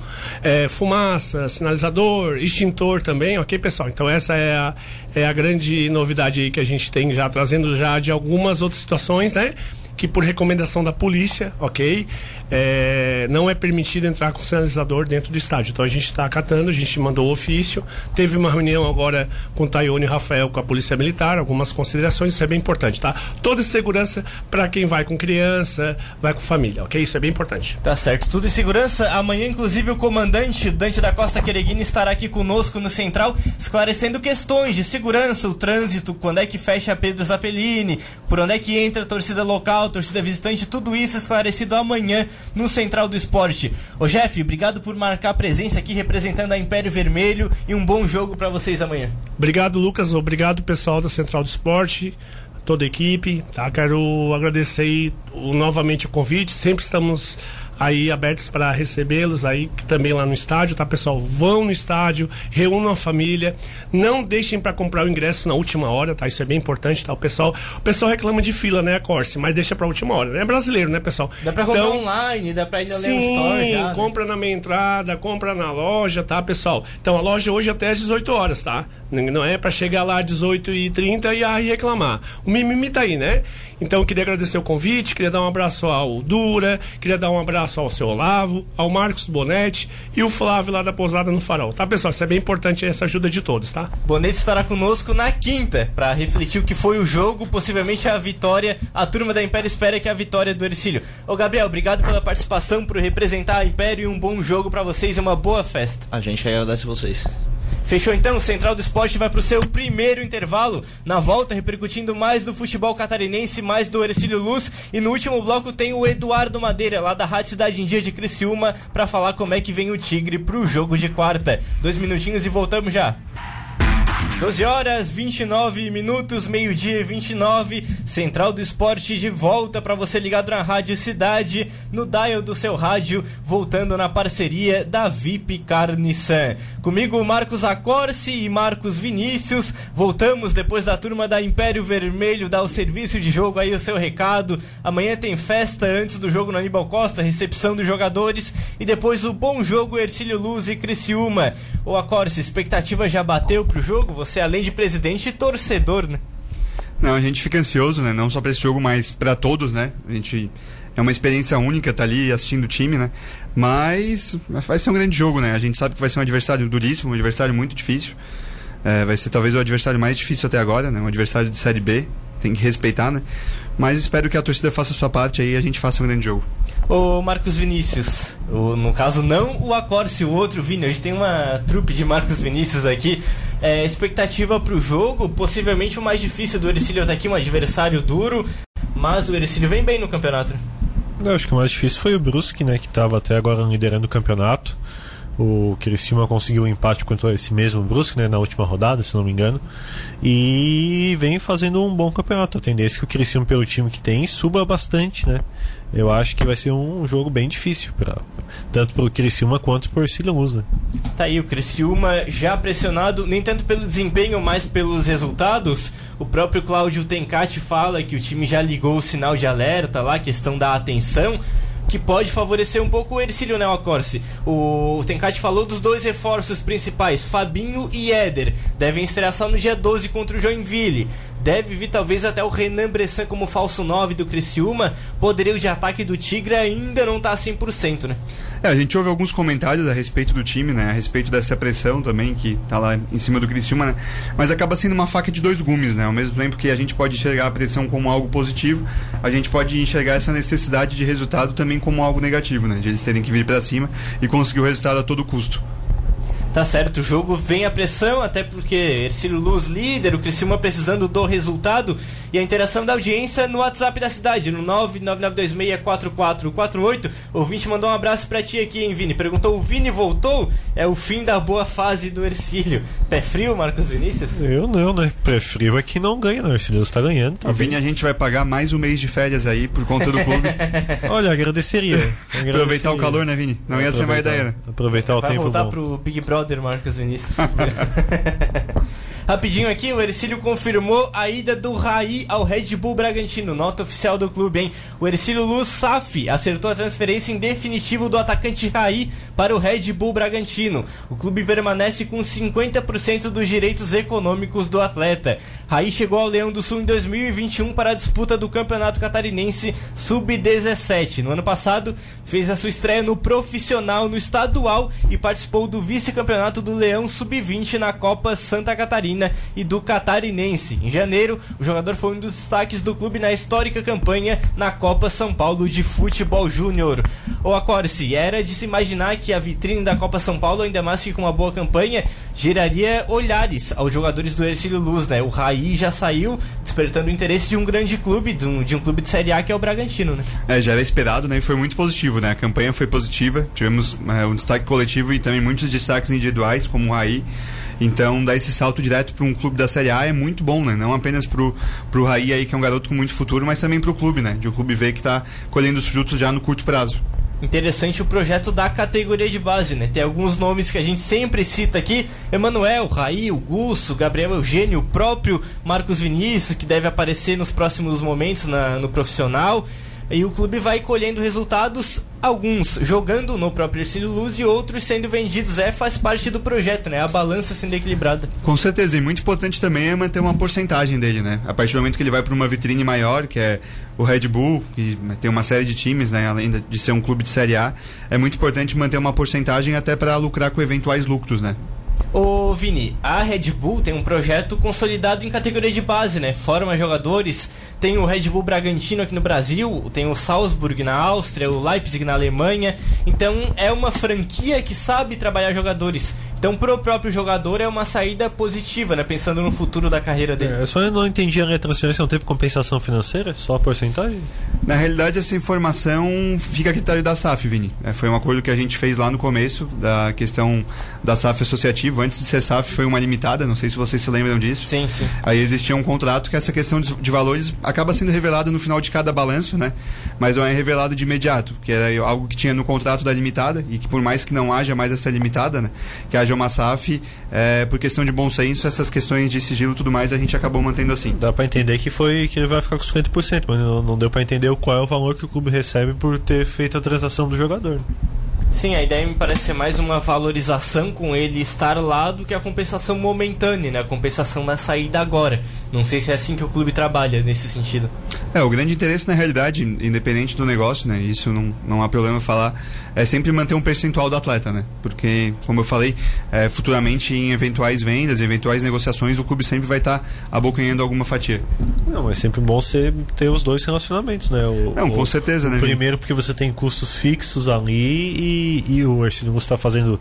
[SPEAKER 3] eh, fumaça, sinalizador, extintor também, ok, pessoal? Então, essa é a, é a grande novidade aí que a gente tem já, trazendo já de algumas outras situações, né? que por recomendação da polícia, ok, é, não é permitido entrar com sinalizador dentro do estádio. Então a gente está acatando, a gente mandou o ofício, teve uma reunião agora com o Taione e Rafael com a Polícia Militar, algumas considerações, isso é bem importante, tá? Toda segurança para quem vai com criança, vai com família, ok? Isso é bem importante.
[SPEAKER 1] Tá certo, tudo em segurança. Amanhã, inclusive, o comandante Dante da Costa Quereguini estará aqui conosco no Central, esclarecendo questões de segurança, o trânsito, quando é que fecha Pedro Zappellini, por onde é que entra a torcida local, torcida visitante, tudo isso esclarecido amanhã no Central do Esporte. Ô Jeff, obrigado por marcar presença aqui representando a Império Vermelho e um bom jogo para vocês amanhã.
[SPEAKER 3] Obrigado, Lucas. Obrigado, pessoal da Central do Esporte, toda a equipe. Tá? Quero agradecer novamente o convite. Sempre estamos aí abertos para recebê-los aí também lá no estádio, tá, pessoal? Vão no estádio, reúnam a família, não deixem para comprar o ingresso na última hora, tá? Isso é bem importante, tá? O pessoal, o pessoal reclama de fila, né, Corse, mas deixa para última hora. É brasileiro, né, pessoal?
[SPEAKER 1] Dá pra comprar
[SPEAKER 3] Então,
[SPEAKER 1] online, dá pra ir na
[SPEAKER 3] Sim,
[SPEAKER 1] Store já. né?
[SPEAKER 3] compra na minha entrada, compra na loja, tá, pessoal? Então a loja hoje até às 18 horas, tá? Não é pra chegar lá às 18 e 30 e aí reclamar. O mimimi tá aí, né? Então eu queria agradecer o convite, queria dar um abraço ao Dura, queria dar um abraço ao seu Olavo, ao Marcos Bonetti e o Flávio lá da Pousada no Farol, tá, pessoal? Isso é bem importante essa ajuda de todos, tá?
[SPEAKER 1] Bonete estará conosco na quinta para refletir o que foi o jogo, possivelmente a vitória. A turma da Império espera que é a vitória do Ercílio. Ô Gabriel, obrigado pela participação, por representar a Império e um bom jogo para vocês e uma boa festa.
[SPEAKER 4] a gente agradece vocês.
[SPEAKER 1] Fechou então? O Central do Esporte vai pro seu primeiro intervalo. Na volta, repercutindo mais do futebol catarinense, mais do Ercílio Luz. E no último bloco tem o Eduardo Madeira, lá da Rádio Cidade em Dia de Criciúma, para falar como é que vem o Tigre pro jogo de quarta. Dois minutinhos e voltamos já. 12 horas 29 minutos, meio-dia e 29, Central do Esporte de volta para você ligado na Rádio Cidade, no dial do seu rádio, voltando na parceria da VIP Carniçan. Comigo Marcos Acorce e Marcos Vinícius, voltamos depois da turma da Império Vermelho dar o serviço de jogo aí o seu recado. Amanhã tem festa antes do jogo no Aníbal Costa, recepção dos jogadores e depois o bom jogo Ercílio Luz e Criciúma. Ô Acorce, expectativa já bateu pro jogo? Você além de presidente e torcedor, né?
[SPEAKER 5] Não, a gente fica ansioso, né? Não só para esse jogo, mas para todos, né? A gente é uma experiência única tá ali assistindo o time, né? Mas vai ser um grande jogo, né? A gente sabe que vai ser um adversário duríssimo, um adversário muito difícil. É, vai ser talvez o adversário mais difícil até agora, né? Um adversário de Série B, tem que respeitar, né? Mas espero que a torcida faça a sua parte aí e a gente faça um grande jogo.
[SPEAKER 1] Ô Marcos Vinícius, o, no caso não o Acorce, o outro Vini, hoje tem uma trupe de Marcos Vinícius aqui. É, expectativa para o jogo, possivelmente o mais difícil do Ercílio tá aqui, um adversário duro, mas o Ercílio vem bem no campeonato.
[SPEAKER 2] Eu acho que o mais difícil foi o Brusque, né, que estava até agora liderando o campeonato. O Criciúma conseguiu um empate contra esse mesmo Brusque, né, na última rodada, se não me engano. E vem fazendo um bom campeonato. A tendência é que o Criciúma, pelo time que tem, suba bastante, né? Eu acho que vai ser um jogo bem difícil, pra, tanto para o Criciúma quanto para o Ercílio Luz, né?
[SPEAKER 1] Tá aí, o Criciúma já pressionado, nem tanto pelo desempenho, mas pelos resultados. O próprio Cláudio Tencati fala que o time já ligou o sinal de alerta lá, questão da atenção que pode favorecer um pouco o Ercílio Nel Acorce. O Tencati falou dos dois reforços principais, Fabinho e Éder. Devem estrear só no dia 12 contra o Joinville. Deve vir talvez até o Renan Bressan como falso 9 do Criciúma. Poderio de ataque do Tigre ainda não tá 100%, né?
[SPEAKER 5] É, a gente ouve alguns comentários a respeito do time, né? A respeito dessa pressão também que tá lá em cima do Criciúma, né? Mas acaba sendo uma faca de dois gumes, né? Ao mesmo tempo que a gente pode enxergar a pressão como algo positivo, a gente pode enxergar essa necessidade de resultado também como algo negativo, né? De eles terem que vir para cima e conseguir o resultado a todo custo.
[SPEAKER 1] Tá certo, o jogo vem a pressão, até porque Ercílio Luz líder, o Criciúma precisando do resultado e a interação da audiência no WhatsApp da cidade, no 999264448. O ouvinte mandou um abraço pra ti aqui, hein, Vini? Perguntou: o Vini voltou? É o fim da boa fase do Ercílio. Pé frio, Marcos Vinícius?
[SPEAKER 2] Eu não, né? Pé frio é que não ganha, né? O Ercílio está ganhando. Tá
[SPEAKER 5] o Vini, a gente vai pagar mais um mês de férias aí por conta do clube.
[SPEAKER 2] Olha, agradeceria. agradeceria.
[SPEAKER 5] Aproveitar o calor, né, Vini? Não ia ser má ideia, né?
[SPEAKER 2] Aproveitar o
[SPEAKER 1] vai
[SPEAKER 2] tempo
[SPEAKER 1] voltar
[SPEAKER 2] bom.
[SPEAKER 1] pro Big Brother. Brother Marcos Vinícius. Rapidinho aqui, o Ercílio confirmou a ida do Raí ao Red Bull Bragantino, nota oficial do clube, hein? O Ercílio Luz Saf acertou a transferência em definitivo do atacante Raí para o Red Bull Bragantino. O clube permanece com 50% dos direitos econômicos do atleta. Raí chegou ao Leão do Sul em 2021 para a disputa do Campeonato Catarinense Sub-17. No ano passado, fez a sua estreia no profissional, no estadual e participou do vice-campeonato do Leão Sub-20 na Copa Santa Catarina e do Catarinense. Em janeiro, o jogador foi um dos destaques do clube na histórica campanha na Copa São Paulo de Futebol Júnior. O Acorce, era de se imaginar que a vitrine da Copa São Paulo, ainda mais que com uma boa campanha, geraria olhares aos jogadores do Ercílio Luz, né? O Raí já saiu despertando o interesse de um grande clube, de um, de um clube de Série A que é o Bragantino, né?
[SPEAKER 5] É, já era esperado, né? E foi muito positivo, né? A campanha foi positiva, tivemos é, um destaque coletivo e também muitos destaques individuais, como o Raí. Então, dar esse salto direto para um clube da Série A é muito bom, né? Não apenas pro, pro Raí aí, que é um garoto com muito futuro, mas também pro clube, né? De o um clube ver que está colhendo os frutos já no curto prazo.
[SPEAKER 1] Interessante o projeto da categoria de base, né? Tem alguns nomes que a gente sempre cita aqui: Emanuel, Raí, o Gusso, Gabriel Eugênio, o próprio Marcos Vinícius, que deve aparecer nos próximos momentos na, no profissional. E o clube vai colhendo resultados, alguns jogando no próprio Ercílio Luz e outros sendo vendidos. É, faz parte do projeto, né? A balança sendo equilibrada.
[SPEAKER 5] Com certeza, e muito importante também é manter uma porcentagem dele, né? A partir do momento que ele vai para uma vitrine maior, que é o Red Bull, que tem uma série de times, né? Além de ser um clube de Série A, é muito importante manter uma porcentagem até para lucrar com eventuais lucros, né?
[SPEAKER 1] Ô Vini, a Red Bull tem um projeto consolidado em categoria de base, né? Forma jogadores. Tem o Red Bull Bragantino aqui no Brasil, tem o Salzburg na Áustria, o Leipzig na Alemanha. Então é uma franquia que sabe trabalhar jogadores. Então, pro próprio jogador é uma saída positiva, né? Pensando no futuro da carreira dele.
[SPEAKER 2] É, só eu não entendi a transferência, não teve compensação financeira? Só a porcentagem?
[SPEAKER 5] Na realidade, essa informação fica a critério da SAF, Vini. É, foi um acordo que a gente fez lá no começo, da questão da SAF associativa. Antes de ser SAF, foi uma limitada, não sei se vocês se lembram disso.
[SPEAKER 1] Sim, sim.
[SPEAKER 5] Aí existia um contrato que essa questão de valores acaba sendo revelada no final de cada balanço, né? Mas não é revelado de imediato, que era algo que tinha no contrato da limitada e que por mais que não haja mais essa limitada, né? Que haja uma SAF, é, por questão de bom senso, essas questões de sigilo e tudo mais, a gente acabou mantendo assim.
[SPEAKER 2] Dá para entender que foi que ele vai ficar com 50%, mas não, não deu para entender qual é o valor que o clube recebe por ter feito a transação do jogador.
[SPEAKER 1] Sim, a ideia me parece ser mais uma valorização com ele estar lá do que a compensação momentânea, né? A compensação da saída agora. Não sei se é assim que o clube trabalha nesse sentido.
[SPEAKER 5] É, o grande interesse na realidade, independente do negócio, né? Isso não, não há problema falar, é sempre manter um percentual do atleta, né? Porque, como eu falei, é, futuramente em eventuais vendas, eventuais negociações, o clube sempre vai estar tá abocanhando alguma fatia.
[SPEAKER 2] Não, é sempre bom você ter os dois relacionamentos, né? O,
[SPEAKER 5] não, com
[SPEAKER 2] o,
[SPEAKER 5] certeza,
[SPEAKER 2] o
[SPEAKER 5] né?
[SPEAKER 2] Primeiro porque você tem custos fixos ali e, e o Ercílio está fazendo,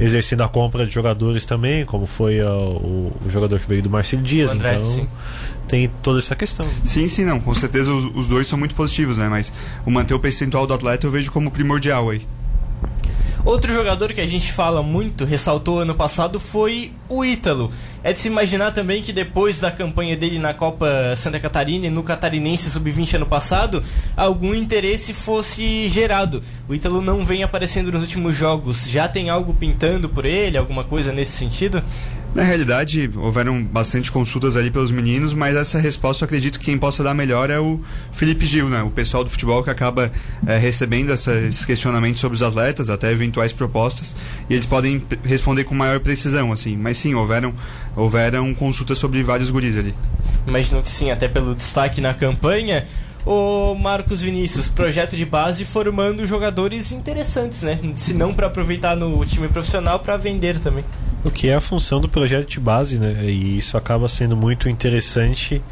[SPEAKER 2] exercendo a compra de jogadores também, como foi uh, o, o, jogador que veio do Marcelo Dias, André, então sim. Tem toda essa questão.
[SPEAKER 5] Sim, sim, não, com certeza os, os dois são muito positivos, né? Mas o manter o percentual do atleta eu vejo como primordial aí.
[SPEAKER 1] Outro jogador que a gente fala muito, ressaltou ano passado, foi o Ítalo. É de se imaginar também que depois da campanha dele na Copa Santa Catarina e no Catarinense Sub-20 ano passado, algum interesse fosse gerado. O Ítalo não vem aparecendo nos últimos jogos. Já tem algo pintando por ele, alguma coisa nesse sentido?
[SPEAKER 5] Na realidade, houveram bastante consultas ali pelos meninos, mas essa resposta eu acredito que quem possa dar melhor é o Felipe Gil, né? O pessoal do futebol que acaba é, recebendo essa, esses questionamentos sobre os atletas, até eventuais propostas, e eles podem responder com maior precisão, assim. Mas sim, houveram, houveram consultas sobre vários guris ali.
[SPEAKER 1] Imagino que sim, até pelo destaque na campanha. O Marcos Vinícius, projeto de base formando jogadores interessantes, né? Se não para aproveitar no time profissional, para vender também
[SPEAKER 2] o que é a função do projeto de base, né? E isso acaba sendo muito interessante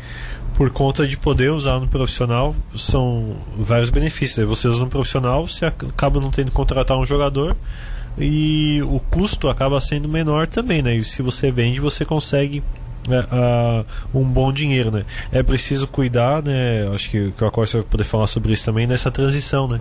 [SPEAKER 2] por conta de poder usar no profissional. São vários benefícios. Você usa no profissional, você acaba não tendo que contratar um jogador e o custo acaba sendo menor também, né? E se você vende, você consegue uh, um bom dinheiro, né? É preciso cuidar, né? Acho que, que o Acorce vai poder falar sobre isso também nessa transição, né?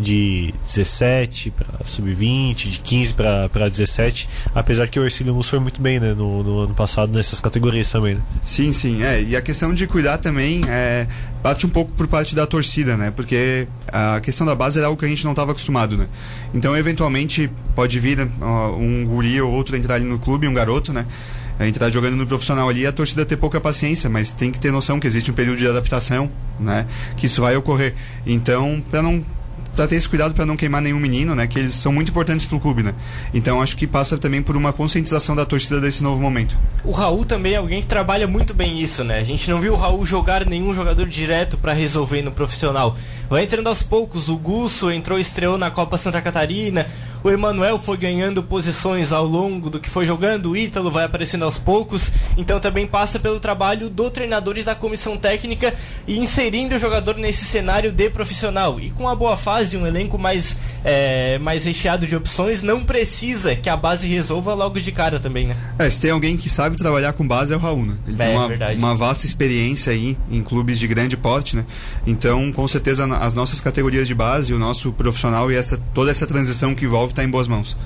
[SPEAKER 2] De 17 para sub-20, de 15 para 17, apesar que o Ercílio Luz foi muito bem né, no, no, ano passado nessas categorias também. Né?
[SPEAKER 5] Sim, sim, é, e a questão de cuidar também é, bate um pouco por parte da torcida, né, porque a questão da base era algo que a gente não estava acostumado, né, então eventualmente pode vir uh, um guri ou outro entrar ali no clube, um garoto, né, a gente tá jogando no profissional ali, a torcida ter pouca paciência, mas tem que ter noção que existe um período de adaptação, né? Que isso vai ocorrer. Então, para não para ter esse cuidado para não queimar nenhum menino, né? Que eles são muito importantes para o clube, né? Então acho que passa também por uma conscientização da torcida desse novo momento.
[SPEAKER 1] O Raul também é alguém que trabalha muito bem isso, né? A gente não viu o Raul jogar nenhum jogador direto para resolver no profissional. Vai entrando aos poucos. O Gusso entrou estreou na Copa Santa Catarina. O Emanuel foi ganhando posições ao longo do que foi jogando, o Ítalo vai aparecendo aos poucos, então também passa pelo trabalho do treinador e da comissão técnica e inserindo o jogador nesse cenário de profissional. E com a boa fase, um elenco mais, é, mais recheado de opções, não precisa que a base resolva logo de cara também, né?
[SPEAKER 5] É, se tem alguém que sabe trabalhar com base é o Raul, né? Ele é, tem uma, uma vasta experiência aí em clubes de grande porte, né? Então, com certeza, as nossas categorias de base, o nosso profissional e essa, toda essa transição que envolve está em boas mãos.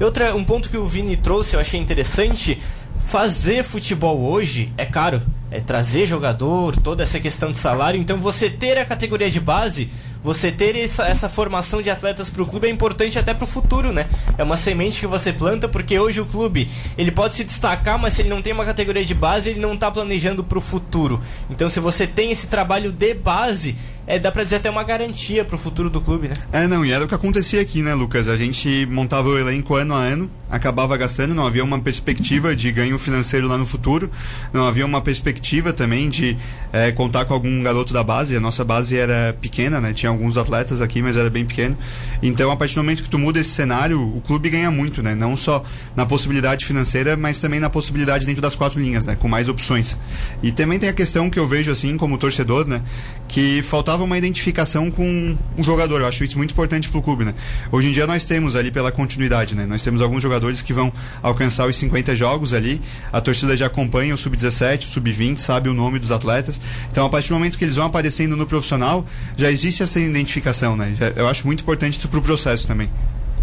[SPEAKER 1] Outra, um ponto que o Vini trouxe, eu achei interessante. Fazer futebol hoje é caro. É trazer jogador, toda essa questão de salário. Então, você ter a categoria de base você ter essa, essa formação de atletas para o clube é importante até para o futuro, né? É uma semente que você planta, porque hoje o clube ele pode se destacar, mas se ele não tem uma categoria de base, ele não está planejando para o futuro. Então, se você tem esse trabalho de base, é, dá pra dizer até uma garantia pro futuro do clube, né?
[SPEAKER 5] É, não, e era o que acontecia aqui, né, Lucas? A gente montava o elenco ano a ano, acabava gastando, não havia uma perspectiva de ganho financeiro lá no futuro, não havia uma perspectiva também de é, contar com algum garoto da base. A nossa base era pequena, né? Tinha alguns atletas aqui, mas era bem pequeno. Então, a partir do momento que tu muda esse cenário, o clube ganha muito, né? Não só na possibilidade financeira, mas também na possibilidade dentro das quatro linhas, né? Com mais opções. E também tem a questão que eu vejo assim, como torcedor, né? Que faltava uma identificação com um jogador. Eu acho isso muito importante para o clube, né? Hoje em dia nós temos ali pela continuidade, né? Nós temos alguns jogadores que vão alcançar os 50 jogos ali. A torcida já acompanha o sub-17, o sub-20, sabe o nome dos atletas. Então, a partir do momento que eles vão aparecendo no profissional, já existe essa identificação, né? Eu acho muito importante isso para o processo também.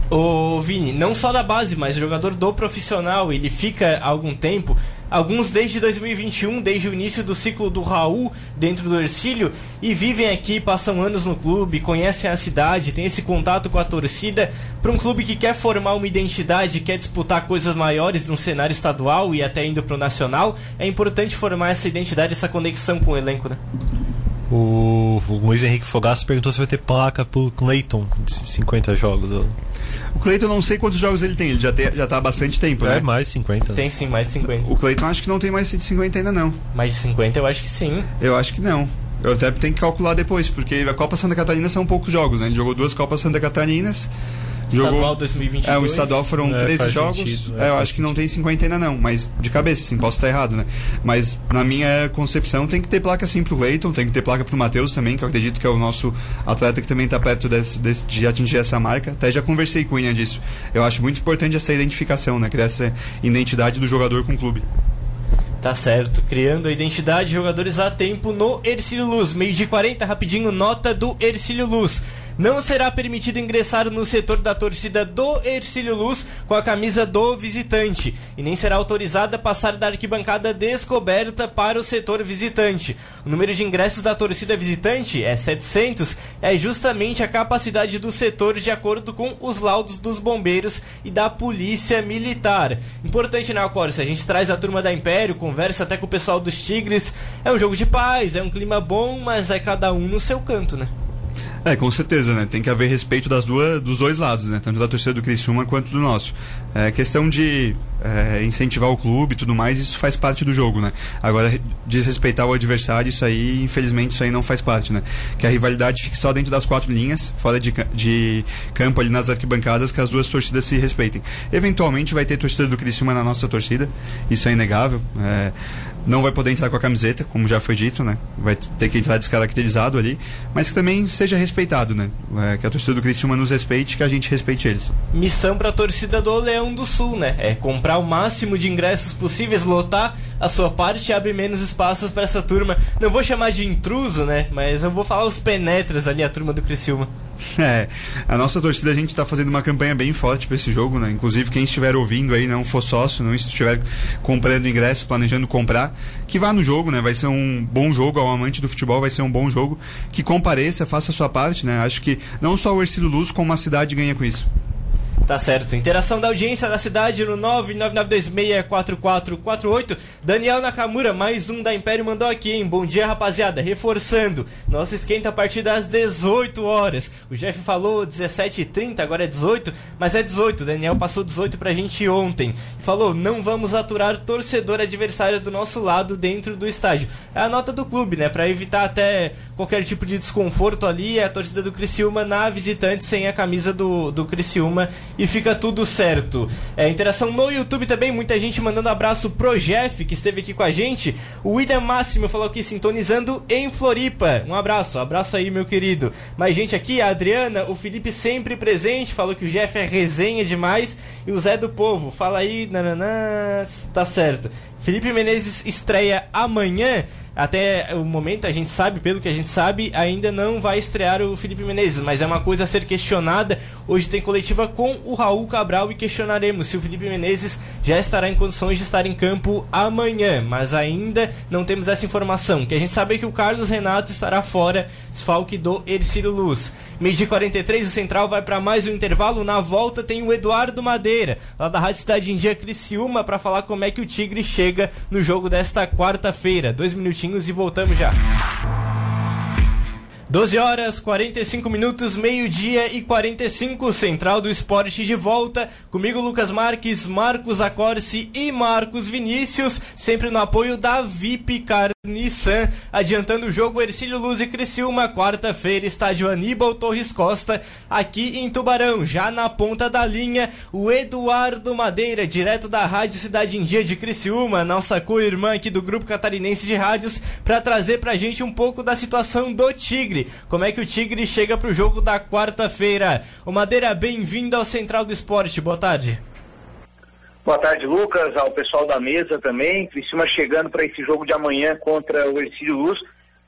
[SPEAKER 1] O Vini, não só da base, mas jogador do profissional, ele fica algum tempo alguns desde 2021, desde o início do ciclo do Raul dentro do Ercílio, e vivem aqui, passam anos no clube, conhecem a cidade, têm esse contato com a torcida. Para um clube que quer formar uma identidade, quer disputar coisas maiores no cenário estadual e até indo para o nacional, é importante formar essa identidade, essa conexão com o elenco, né?
[SPEAKER 2] O, o Luiz Henrique Fogaça perguntou se vai ter placa pro Clayton de 50 jogos.
[SPEAKER 5] O Cleiton não sei quantos jogos ele tem, ele já, tem, já tá há bastante tempo, né?
[SPEAKER 2] É, mais 50.
[SPEAKER 1] Tem sim, mais de 50.
[SPEAKER 5] O Cleiton acho que não tem mais de 50 ainda não.
[SPEAKER 1] Mais de 50 eu acho que sim.
[SPEAKER 5] Eu acho que não. Eu até tenho que calcular depois, porque a Copa Santa Catarina são poucos jogos, né? Ele jogou duas Copas Santa Catarinas.
[SPEAKER 1] Estadual
[SPEAKER 5] Jogou,
[SPEAKER 1] 2022.
[SPEAKER 5] é, o estadual foram
[SPEAKER 2] É,
[SPEAKER 5] 13
[SPEAKER 2] faz
[SPEAKER 5] jogos.
[SPEAKER 2] sentido,
[SPEAKER 5] é,
[SPEAKER 2] é,
[SPEAKER 5] eu acho que não tem 50 ainda não, mas de cabeça, sim, posso estar errado, né? Mas na minha concepção tem que ter placa sim pro Leighton, tem que ter placa pro Matheus também, que eu acredito que é o nosso atleta que também está perto desse, desse- de atingir essa marca. Até já conversei com o Ian disso. Eu acho muito importante essa identificação, né? Criar essa identidade do jogador com o clube.
[SPEAKER 1] Tá certo, criando a identidade de jogadores a tempo no Ercílio Luz. Meio de 40, rapidinho, nota do Ercílio Luz. Não será permitido ingressar no setor da torcida do Ercílio Luz com a camisa do visitante. E nem será autorizada passar da arquibancada descoberta para o setor visitante. O número de ingressos da torcida visitante é 700, é justamente a capacidade do setor de acordo com os laudos dos bombeiros e da polícia militar. Importante, né, Corsa? A gente traz a turma da Império, conversa até com o pessoal dos Tigres. É um jogo de paz, é um clima bom, mas é cada um no seu canto, né?
[SPEAKER 5] É, com certeza, né? Tem que haver respeito das duas, dos dois lados, né? Tanto da torcida do Criciúma quanto do nosso. É, questão de é, incentivar o clube e tudo mais, isso faz parte do jogo, né? Agora, re- desrespeitar o adversário, isso aí, infelizmente, isso aí não faz parte, né? Que a rivalidade fique só dentro das quatro linhas, fora de, de campo ali nas arquibancadas, que as duas torcidas se respeitem. Eventualmente vai ter torcida do Criciúma na nossa torcida, isso é inegável. É, não vai poder entrar com a camiseta, como já foi dito, né? Vai ter que entrar descaracterizado ali, mas que também seja respeitado, né? É, que a torcida do Criciúma nos respeite, que a gente respeite eles.
[SPEAKER 1] Missão para a torcida do Leão do Sul, né? É comprar o máximo de ingressos possíveis, lotar a sua parte e abrir menos espaços para essa turma. Não vou chamar de intruso, né? Mas eu vou falar os penetras ali, a turma do Criciúma.
[SPEAKER 5] É, a nossa torcida a gente está fazendo uma campanha bem forte para esse jogo, né? Inclusive quem estiver ouvindo aí, não for sócio, não estiver comprando ingresso, planejando comprar, que vá no jogo, né? Vai ser um bom jogo, ao amante do futebol vai ser um bom jogo, que compareça, faça a sua parte, né? Acho que não só o Ercílio Luz, como a cidade ganha com isso.
[SPEAKER 1] Tá certo. Interação da audiência da cidade no 999264448. Daniel Nakamura, mais um da Império, mandou aqui, hein? Bom dia, rapaziada. Reforçando. Nosso esquenta a partir das 18 horas. O Jeff falou 17h30, agora é 18, mas é 18. O Daniel passou 18 pra gente ontem. Falou: não vamos aturar torcedor adversário do nosso lado dentro do estádio. É a nota do clube, né? Pra evitar até qualquer tipo de desconforto ali. É a torcida do Criciúma na visitante sem a camisa do, do Criciúma e fica tudo certo. É, interação no YouTube também, muita gente mandando abraço pro Jeff, que esteve aqui com a gente. O William Máximo falou aqui, sintonizando em Floripa. Um abraço, abraço aí, meu querido. Mais gente aqui, a Adriana, o Felipe sempre presente, falou que o Jeff é resenha demais. E o Zé do Povo, fala aí, nananã, tá certo. Felipe Menezes estreia amanhã. Até o momento, a gente sabe, pelo que a gente sabe, ainda não vai estrear o Felipe Menezes, mas é uma coisa a ser questionada. Hoje tem coletiva com o Raul Cabral e questionaremos se o Felipe Menezes já estará em condições de estar em campo amanhã, mas ainda não temos essa informação. O que a gente sabe é que o Carlos Renato estará fora, desfalque do Ercílio Luz. Meio dia 43, o Central vai para mais um intervalo. Na volta tem o Eduardo Madeira, lá da Rádio Cidade em Dia Criciúma, para falar como é que o Tigre chega no jogo desta quarta-feira. Dois minutinhos e voltamos já. 12 horas 45 minutos, meio-dia e 45, Central do Esporte de volta. Comigo, Lucas Marques, Marcos Acorce e Marcos Vinícius, sempre no apoio da VIP Car. Adiantando o jogo, Ercílio Luz e Criciúma, quarta-feira, estádio Aníbal Torres Costa, aqui em Tubarão. Já na ponta da linha, o Eduardo Madeira, direto da Rádio Cidade em Dia de Criciúma, nossa co-irmã aqui do Grupo Catarinense de Rádios, para trazer pra gente um pouco da situação do Tigre. Como é que o Tigre chega pro jogo da quarta-feira? O Madeira, bem-vindo ao Central do Esporte. Boa tarde.
[SPEAKER 6] Boa tarde, Lucas, ao pessoal da mesa também. Criciúma chegando para esse jogo de amanhã contra o Ercílio Luz.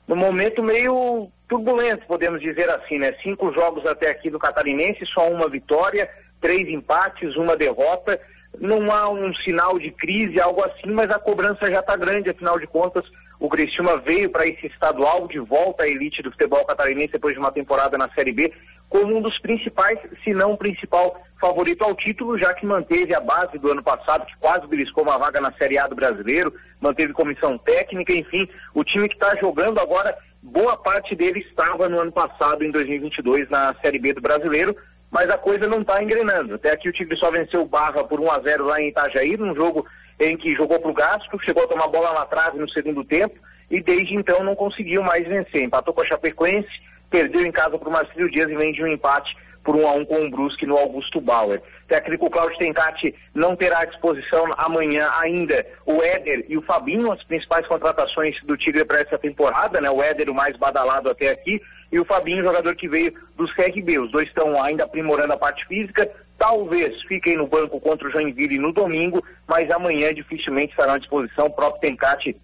[SPEAKER 6] No momento meio turbulento, podemos dizer assim, né? Cinco jogos até aqui do Catarinense, só uma vitória, três empates, uma derrota. Não há um sinal de crise, algo assim, mas a cobrança já está grande, afinal de contas. O Criciúma veio para esse estadual de volta à elite do futebol catarinense depois de uma temporada na Série B como um dos principais, se não o principal favorito ao título, já que manteve a base do ano passado, que quase beliscou uma vaga na Série A do brasileiro, manteve comissão técnica, enfim, o time que está jogando agora, boa parte dele estava no ano passado, em 2022, na Série B do brasileiro, mas a coisa não está engrenando. Até aqui o Tigre só venceu o Barra por 1 a 0 lá em Itajaí, num jogo em que jogou para o gasto, chegou a tomar bola na trave no segundo tempo e desde então não conseguiu mais vencer. Empatou com a Chapecoense, perdeu em casa para o Marcelo Dias e vem de um empate por um a um com o Brusque no Augusto Bauer. Técnico Cláudio Tencati não terá à disposição amanhã ainda o Éder e o Fabinho, as principais contratações do Tigre para essa temporada, né? O Éder o mais badalado até aqui e o Fabinho, jogador que veio dos CRB. Os dois estão ainda aprimorando a parte física, talvez fiquem no banco contra o Joinville no domingo, mas amanhã dificilmente estarão à disposição. O próprio Tencati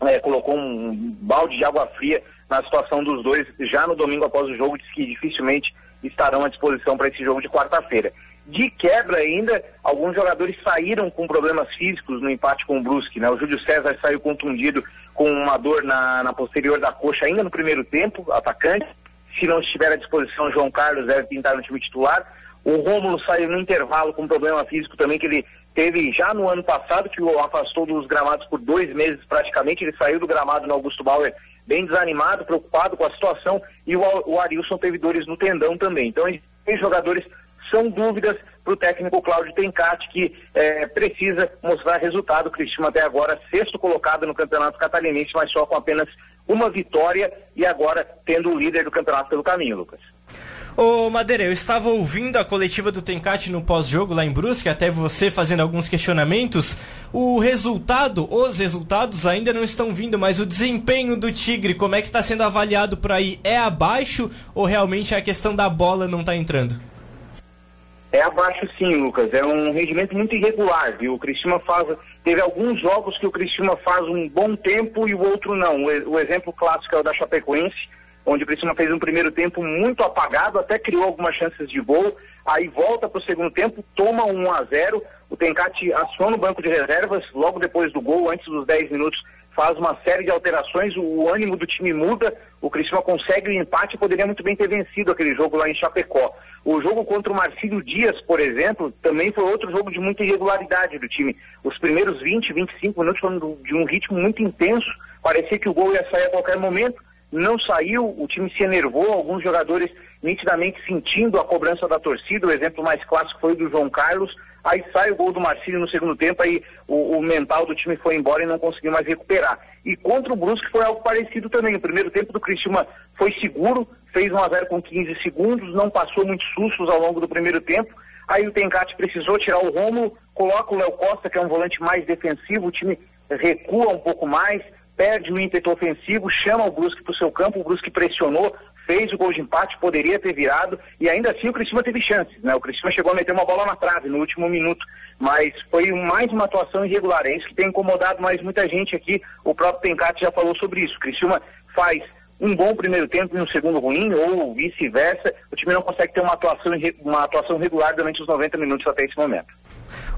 [SPEAKER 6] é, colocou um balde de água fria na situação dos dois já no domingo após o jogo, disse que dificilmente estarão à disposição para esse jogo de quarta-feira. De quebra ainda, alguns jogadores saíram com problemas físicos no empate com o Brusque, né? O Júlio César saiu contundido com uma dor na, na posterior da coxa ainda no primeiro tempo, atacante. Se não estiver à disposição, João Carlos deve pintar no time titular. O Rômulo saiu no intervalo com problema físico também que ele teve já no ano passado, que o afastou dos gramados por dois meses praticamente. Ele saiu do gramado no Augusto Bauer bem desanimado, preocupado com a situação. E o, o Arilson teve dores no tendão também. Então, esses jogadores são dúvidas para o técnico Cláudio Tencati, que é, precisa mostrar resultado. O Cristiano até agora sexto colocado no Campeonato Catarinense, mas só com apenas uma vitória e agora tendo o líder do campeonato pelo caminho, Lucas.
[SPEAKER 1] Ô Madeira, eu estava ouvindo a coletiva do Tencate no pós-jogo lá em Brusque, até você fazendo alguns questionamentos. O resultado, os resultados ainda não estão vindo, mas o desempenho do Tigre, como é que está sendo avaliado por aí? É abaixo ou realmente a questão da bola não está entrando?
[SPEAKER 6] É abaixo sim, Lucas. É um rendimento muito irregular, viu? O Cristina faz. Teve alguns jogos que o Cristina faz um bom tempo e o outro não. O exemplo clássico é o da Chapecoense onde o Criciúma fez um primeiro tempo muito apagado, até criou algumas chances de gol, aí volta para o segundo tempo, toma um 1 a 0 o Tencati aciona o banco de reservas logo depois do gol, antes dos 10 minutos, faz uma série de alterações, o ânimo do time muda, o Criciúma consegue o empate e poderia muito bem ter vencido aquele jogo lá em Chapecó. O jogo contra o Marcílio Dias, por exemplo, também foi outro jogo de muita irregularidade do time. Os primeiros 20, 25 minutos foram de um ritmo muito intenso, parecia que o gol ia sair a qualquer momento, não saiu, o time se enervou, alguns jogadores nitidamente sentindo a cobrança da torcida, o exemplo mais clássico foi o do João Carlos, aí sai o gol do Marcílio no segundo tempo, aí o, o, mental do time foi embora e não conseguiu mais recuperar. E contra o Brusque foi algo parecido também, o primeiro tempo do Cristiúma foi seguro, fez 1 a 0 com 15 segundos, não passou muitos sustos ao longo do primeiro tempo, aí o Tencate precisou tirar o Romulo, coloca o Léo Costa, que é um volante mais defensivo, o time recua um pouco mais, perde o ímpeto ofensivo, chama o Brusque para o seu campo, o Brusque pressionou, fez o gol de empate, poderia ter virado, e ainda assim o Cristina teve chances, né? O Cristina chegou a meter uma bola na trave no último minuto, mas foi mais uma atuação irregular, é isso que tem incomodado mais muita gente aqui, o próprio Tencate já falou sobre isso, o Cristina faz um bom primeiro tempo e um segundo ruim, ou vice-versa, o time não consegue ter uma atuação, uma atuação regular durante os 90 minutos até esse momento.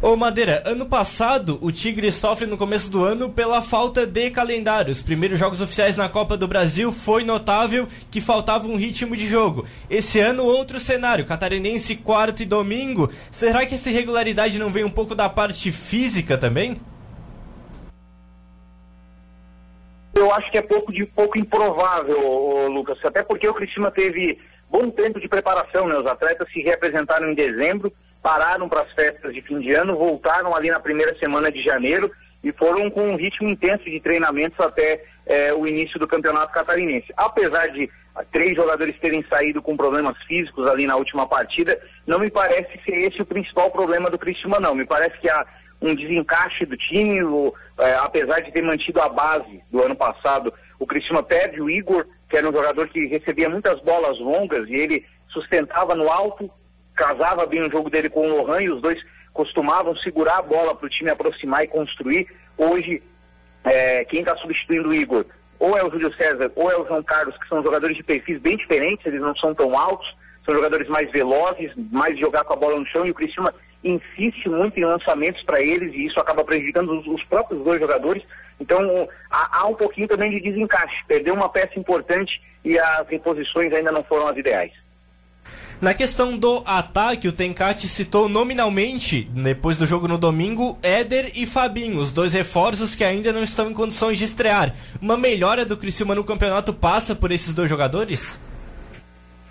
[SPEAKER 1] Ô Madeira, ano passado o Tigre sofre no começo do ano pela falta de calendário. Os primeiros jogos oficiais na Copa do Brasil foi notável que faltava um ritmo de jogo. Esse ano, outro cenário: catarinense quarto e domingo. Será que essa irregularidade não vem um pouco da parte física também?
[SPEAKER 6] Eu acho que é pouco de pouco improvável, Lucas, até porque o Cristina teve bom tempo de preparação, né? Os atletas se representaram em dezembro pararam para as festas de fim de ano, voltaram ali na primeira semana de janeiro e foram com um ritmo intenso de treinamentos até eh, o início do campeonato catarinense. Apesar de três jogadores terem saído com problemas físicos ali na última partida, não me parece ser esse o principal problema do Cristiano, não. Me parece que há um desencaixe do time, eh, apesar de ter mantido a base do ano passado, o Cristiano perde o Igor, que era um jogador que recebia muitas bolas longas e ele sustentava no alto, casava bem o jogo dele com o Lohan e os dois costumavam segurar a bola para o time aproximar e construir. Hoje, é, quem está substituindo o Igor ou é o Júlio César ou é o João Carlos, que são jogadores de perfis bem diferentes, eles não são tão altos, são jogadores mais velozes, mais de jogar com a bola no chão e o Cristiano insiste muito em lançamentos para eles e isso acaba prejudicando os, os próprios dois jogadores. Então há, há, um pouquinho também de desencaixe. Perdeu uma peça importante e as reposições ainda não foram as ideais.
[SPEAKER 1] Na questão do ataque, o Tencati citou nominalmente, depois do jogo no domingo, Éder e Fabinho, os dois reforços que ainda não estão em condições de estrear. Uma melhora do Criciúma no campeonato passa por esses dois jogadores?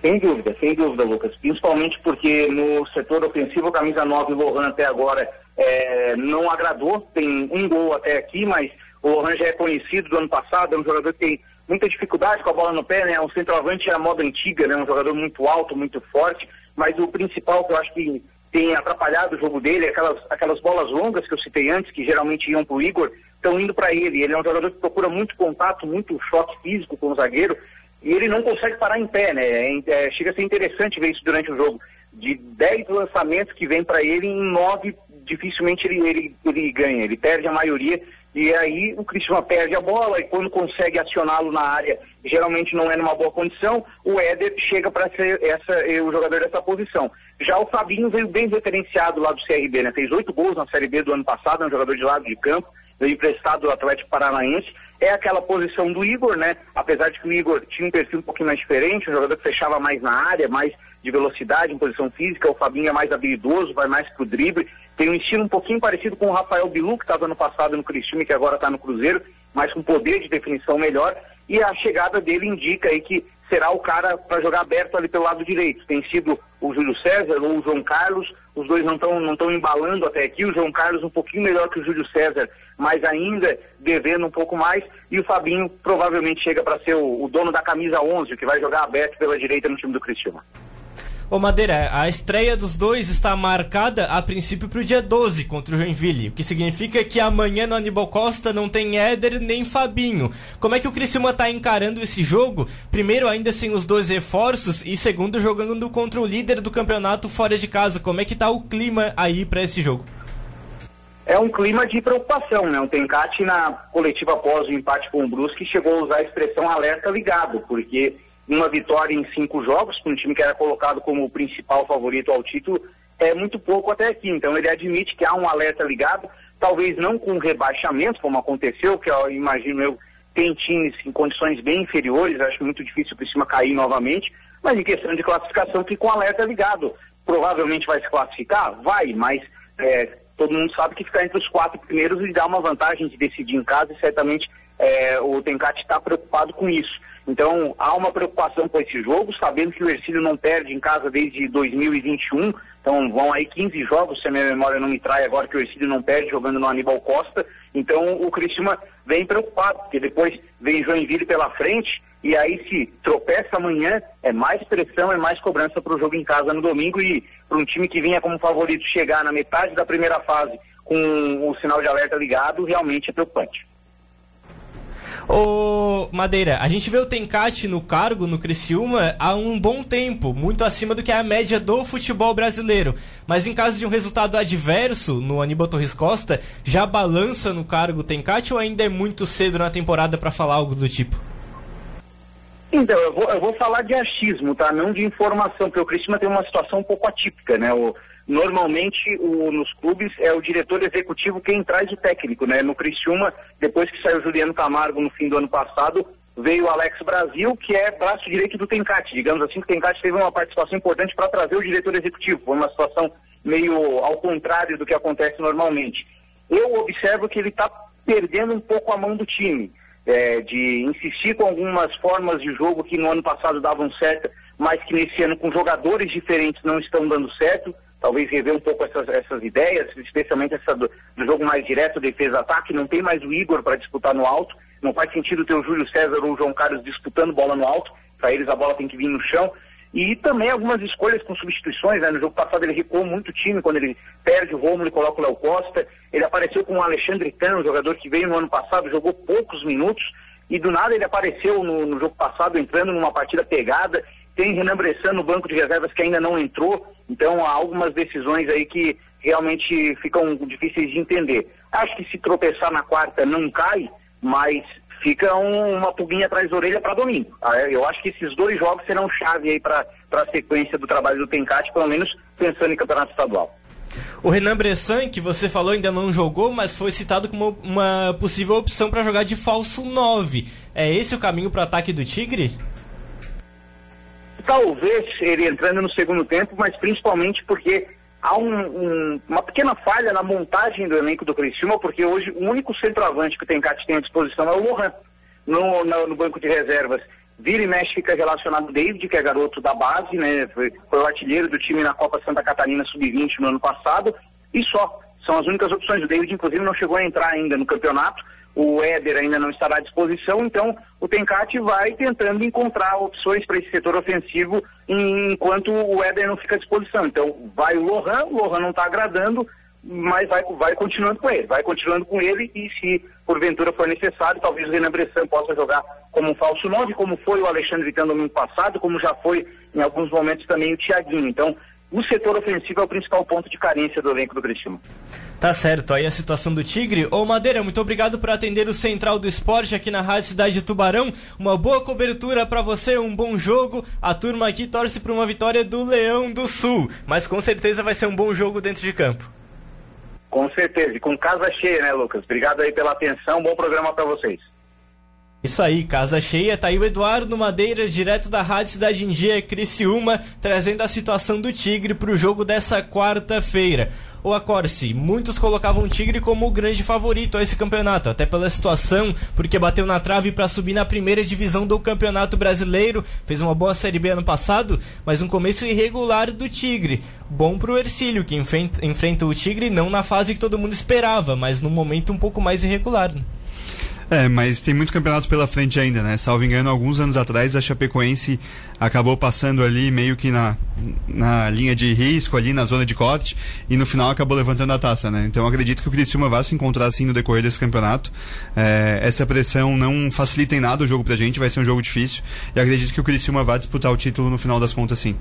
[SPEAKER 6] Sem dúvida, sem dúvida, Lucas. Principalmente porque no setor ofensivo, camisa 9 Lohan até agora é, não agradou. Tem um gol até aqui, mas O Lohan já é conhecido do ano passado, é um jogador que tem muita dificuldade com a bola no pé, né? É um centroavante à moda antiga, né? Um jogador muito alto, muito forte, mas o principal que eu acho que tem atrapalhado o jogo dele, é aquelas, aquelas bolas longas que eu citei antes, que geralmente iam para o Igor, estão indo para ele. Ele é um jogador que procura muito contato, muito choque físico com o zagueiro, e ele não consegue parar em pé, né? É, é, chega a ser interessante ver isso durante o jogo. De 10 lançamentos que vem para ele, em 9 dificilmente ele, ele, ele ganha, ele perde a maioria e aí o Cristiano perde a bola e quando consegue acioná-lo na área, geralmente não é numa boa condição, o Éder chega para ser essa, eh, o jogador dessa posição. Já o Fabinho veio bem referenciado lá do CRB, né? Fez oito gols na Série B do ano passado, é um jogador de lado de campo, veio emprestado do Atlético Paranaense. É aquela posição do Igor, né? Apesar de que o Igor tinha um perfil um pouquinho mais diferente, um jogador que fechava mais na área, mais de velocidade, em posição física, o Fabinho é mais habilidoso, vai mais pro drible, tem um estilo um pouquinho parecido com o Rafael Bilu, que estava ano passado no Criciúma e que agora está no Cruzeiro, mas com poder de definição melhor, e a chegada dele indica aí que será o cara para jogar aberto ali pelo lado direito. Tem sido o Júlio César ou o João Carlos, os dois não estão não embalando até aqui, o João Carlos um pouquinho melhor que o Júlio César, mas ainda devendo um pouco mais, e o Fabinho provavelmente chega para ser o, o, dono da camisa 11, que vai jogar aberto pela direita no time do Cristiúma.
[SPEAKER 1] Ô Madeira, a estreia dos dois está marcada a princípio para o dia 12 contra o Joinville, o que significa que amanhã no Aníbal Costa não tem Éder nem Fabinho. Como é que o Criciúma está encarando esse jogo? Primeiro, ainda sem os dois reforços, e segundo, jogando contra o líder do campeonato fora de casa. Como é que está o clima aí para esse jogo?
[SPEAKER 6] É um clima de preocupação, né? O Tencate na coletiva após o empate com o Brusque chegou a usar a expressão alerta ligado, porque uma vitória em cinco jogos, para um time que era colocado como o principal favorito ao título, é muito pouco até aqui. Então ele admite que há um alerta ligado, talvez não com rebaixamento, como aconteceu, que eu imagino eu, tem times em condições bem inferiores, acho muito difícil para cima cair novamente, mas em questão de classificação que com alerta ligado. Provavelmente vai se classificar? Vai, mas é, todo mundo sabe que ficar entre os quatro primeiros lhe dá uma vantagem de decidir em casa e certamente é, o Tencate está preocupado com isso. Então, há uma preocupação com esse jogo, sabendo que o Ercílio não perde em casa desde 2021. Então, vão aí 15 jogos, se a minha memória não me trai agora, que o Ercílio não perde jogando no Aníbal Costa. Então, o Criciúma vem preocupado, porque depois vem Joinville pela frente, e aí se tropeça amanhã, é mais pressão, é mais cobrança para o jogo em casa no domingo, e para um time que vinha como favorito chegar na metade da primeira fase com o sinal de alerta ligado, realmente é preocupante.
[SPEAKER 1] Ô, Madeira, a gente vê o Tencate no cargo no Criciúma há um bom tempo, muito acima do que é a média do futebol brasileiro. Mas em caso de um resultado adverso no Aníbal Torres Costa, já balança no cargo o Tencate ou ainda é muito cedo na temporada para falar algo do tipo?
[SPEAKER 6] Então, eu vou, eu vou falar de achismo, tá? Não de informação, porque o Criciúma tem uma situação um pouco atípica, né? O, normalmente o, nos clubes é o diretor executivo quem traz o técnico, né? No Criciúma, depois que saiu Juliano Camargo no fim do ano passado, veio o Alex Brasil, que é braço direito do Tencate. Digamos assim, o Tencate teve uma participação importante para trazer o diretor executivo. Foi uma situação meio ao contrário do que acontece normalmente. Eu observo que ele está perdendo um pouco a mão do time, é, de insistir com algumas formas de jogo que no ano passado davam certo, mas que nesse ano com jogadores diferentes não estão dando certo talvez rever um pouco essas, essas ideias, especialmente essa do, do jogo mais direto, defesa-ataque. Não tem mais o Igor para disputar no alto. Não faz sentido ter o Júlio César ou o João Carlos disputando bola no alto. Para eles a bola tem que vir no chão. E também algumas escolhas com substituições. Né? No jogo passado ele recuou muito o time quando ele perde o Romulo e coloca o Léo Costa. Ele apareceu com o Alexandre Tan, um jogador que veio no ano passado, jogou poucos minutos. E do nada ele apareceu no, no jogo passado entrando numa partida pegada. Tem Renan Bressan no banco de reservas que ainda não entrou. Então há algumas decisões aí que realmente ficam difíceis de entender. Acho que se tropeçar na quarta não cai, mas fica um, uma pulguinha atrás da orelha para domingo. Ah, eu acho que esses dois jogos serão chave aí para a sequência do trabalho do Tencate, pelo menos pensando em campeonato estadual.
[SPEAKER 1] O Renan Bressan, que você falou, ainda não jogou, mas foi citado como uma possível opção para jogar de falso 9. É esse o caminho para o ataque do Tigre?
[SPEAKER 6] Talvez ele entrando no segundo tempo, mas principalmente porque há um, um, uma pequena falha na montagem do elenco do Criciúma, porque hoje o único centroavante que o Tencate tem à disposição é o Lohan, no, no, no, banco de reservas. Vira e mexe fica relacionado David, que é garoto da base, né? Foi, foi o artilheiro do time na Copa Santa Catarina Sub-20 no ano passado, e só. São as únicas opções. O David, inclusive, não chegou a entrar ainda no campeonato. O Éder ainda não estará à disposição, então o Tencate vai tentando encontrar opções para esse setor ofensivo enquanto o Éder não fica à disposição. Então vai o Lohan, o Lohan não está agradando, mas vai, vai continuando com ele, vai continuando com ele e se porventura for necessário, talvez o Renan Bressan possa jogar como um falso 9, como foi o Alexandre Vitão no ano passado, como já foi em alguns momentos também o Thiaguinho. Então, o setor ofensivo é o principal ponto de carência do elenco do Criciúma.
[SPEAKER 1] Tá certo, aí a situação do Tigre. Ô Madeira, muito obrigado por atender o Central do Esporte aqui na Rádio Cidade de Tubarão. Uma boa cobertura para você, um bom jogo. A turma aqui torce para uma vitória do Leão do Sul, mas com certeza vai ser um bom jogo dentro de campo.
[SPEAKER 6] Com certeza, e com casa cheia, né, Lucas? Obrigado aí pela atenção, bom programa para vocês.
[SPEAKER 1] Isso aí, casa cheia, tá aí o Eduardo Madeira, direto da Rádio Cidade em Dia, Criciúma, trazendo a situação do Tigre pro jogo dessa quarta-feira. O Acorce, muitos colocavam o Tigre como o grande favorito a esse campeonato, até pela situação, porque bateu na trave para subir na primeira divisão do Campeonato Brasileiro, fez uma boa Série B ano passado, mas um começo irregular do Tigre. Bom pro Ercílio, que enfrenta, enfrenta o Tigre não na fase que todo mundo esperava, mas num momento um pouco mais irregular. Né?
[SPEAKER 5] É, mas tem muitos campeonatos pela frente ainda, né? Salvo engano, alguns anos atrás a Chapecoense acabou passando ali meio que na, na linha de risco, ali na zona de corte, e no final acabou levantando a taça, né? Então acredito que o Criciúma vai se encontrar assim no decorrer desse campeonato. É, essa pressão não facilita em nada o jogo pra gente, vai ser um jogo difícil, e acredito que o Criciúma vai disputar o título no final das contas sim.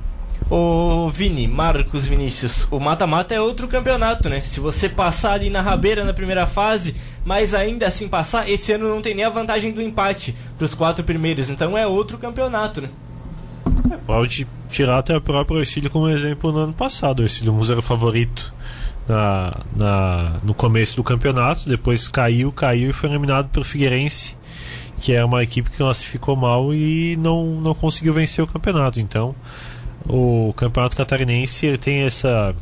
[SPEAKER 1] Ô Vini, Marcos Vinícius, o mata-mata é outro campeonato, né? Se você passar ali na rabeira na primeira fase, mas ainda assim passar, esse ano não tem nem a vantagem do empate para os quatro primeiros, então é outro campeonato, né?
[SPEAKER 2] É, pode tirar até o próprio Ercílio como exemplo no ano passado. O Ercílio Musa era o favorito na, na, no começo do campeonato, depois caiu, caiu e foi eliminado pelo Figueirense, que é uma equipe que classificou mal e não, não conseguiu vencer o campeonato. Então, o campeonato catarinense tem essa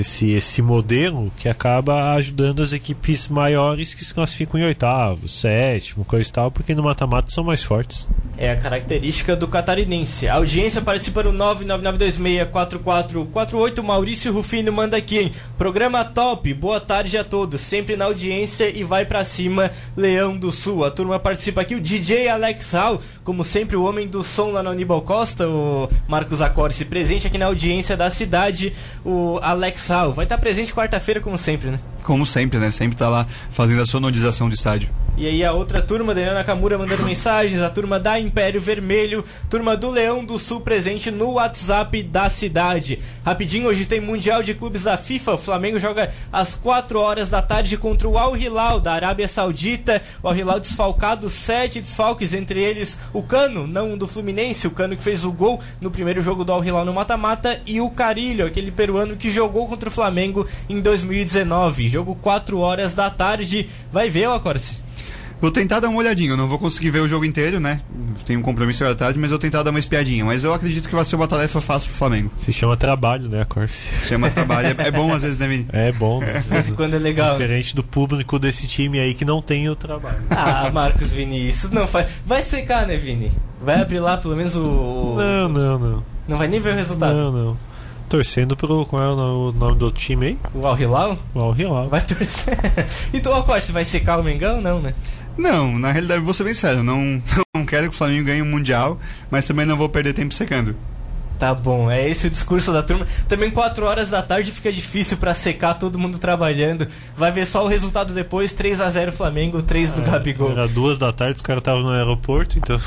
[SPEAKER 2] esse, esse modelo que acaba ajudando as equipes maiores que se classificam em oitavo, sétimo, coisa e tal, porque no mata-mata são mais fortes.
[SPEAKER 1] É a característica do catarinense. A audiência participa no 999264448. Maurício Rufino manda aqui, hein? Programa top, boa tarde a todos. Sempre na audiência e vai para cima, Leão do Sul. A turma participa aqui, o DJ Alex Hall, como sempre, o homem do som lá no Aníbal Costa, o Marcos Acorce, presente aqui na audiência da cidade, o Alex Hall. Vai estar presente quarta-feira, como sempre, né?
[SPEAKER 5] Como sempre, né? Sempre tá lá fazendo a sonorização do estádio.
[SPEAKER 1] E aí a outra turma, Daniela Nakamura mandando mensagens, a turma da Império Vermelho, turma do Leão do Sul presente no WhatsApp da cidade. Rapidinho, hoje tem Mundial de Clubes da FIFA, o Flamengo joga às 4 horas da tarde contra o Al Hilal da Arábia Saudita. O Al Hilal desfalcado, sete desfalques, entre eles o Cano, não do Fluminense, o Cano que fez o gol no primeiro jogo do Al Hilal no mata-mata, e o Carilho, aquele peruano que jogou contra o Flamengo em 2019. Jogo 4 horas da tarde. Vai ver, Acorce?
[SPEAKER 5] Vou tentar dar uma olhadinha, eu não vou conseguir ver o jogo inteiro, né? Tenho um compromisso à tarde, mas eu vou tentar dar uma espiadinha. Mas eu acredito que vai ser uma tarefa fácil pro Flamengo.
[SPEAKER 2] Se chama trabalho, né, a Corse?
[SPEAKER 5] Se chama trabalho. É, é bom às vezes, né, Vini?
[SPEAKER 2] É bom. Né?
[SPEAKER 1] De vez em quando é legal.
[SPEAKER 2] Diferente do público desse time aí que não tem o trabalho.
[SPEAKER 1] Ah, Marcos Vinícius, não faz. Vai secar, né, Vini? Vai abrir lá pelo menos o.
[SPEAKER 2] Não, não, não.
[SPEAKER 1] Não vai nem ver o resultado.
[SPEAKER 2] Não, não. Torcendo pro. Qual é o nome do time aí?
[SPEAKER 1] O Al Hilal?
[SPEAKER 2] O Al Hilal.
[SPEAKER 1] Vai torcer. então, Acosta, vai secar o Mengão? Não, né?
[SPEAKER 5] Não, na realidade vou ser bem sério, não, não quero que o Flamengo ganhe o um Mundial, mas também não vou perder tempo secando.
[SPEAKER 1] Tá bom, é esse o discurso da turma. Também 4 horas da tarde fica difícil para secar todo mundo trabalhando. Vai ver só o resultado depois: 3 a 0 Flamengo, 3 do é, Gabigol.
[SPEAKER 2] Era duas da tarde, os caras estavam no aeroporto, então.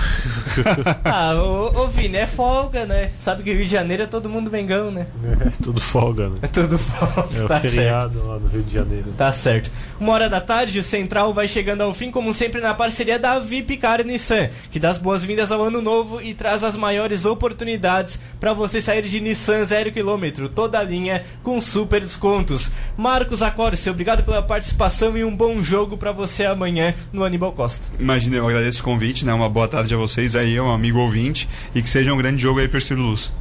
[SPEAKER 1] ah, ô, ô Vini, é folga, né? Sabe que Rio de Janeiro é todo mundo mengão, né?
[SPEAKER 2] É, tudo folga, né?
[SPEAKER 1] É tudo folga.
[SPEAKER 2] É o
[SPEAKER 1] tá
[SPEAKER 2] feriado
[SPEAKER 1] certo.
[SPEAKER 2] lá no Rio de Janeiro.
[SPEAKER 1] Tá certo. Uma hora da tarde, o Central vai chegando ao fim, como sempre, na parceria da VIP Car Nissan, que dá as boas-vindas ao ano novo e traz as maiores oportunidades para você sair de Nissan 0km, toda a linha com super descontos. Marcos Acorce, obrigado pela participação e um bom jogo para você amanhã no Aníbal Costa.
[SPEAKER 5] Imagina, eu agradeço o convite, né? Uma boa tarde a vocês aí, um amigo ouvinte, e que seja um grande jogo aí Ciro Luz.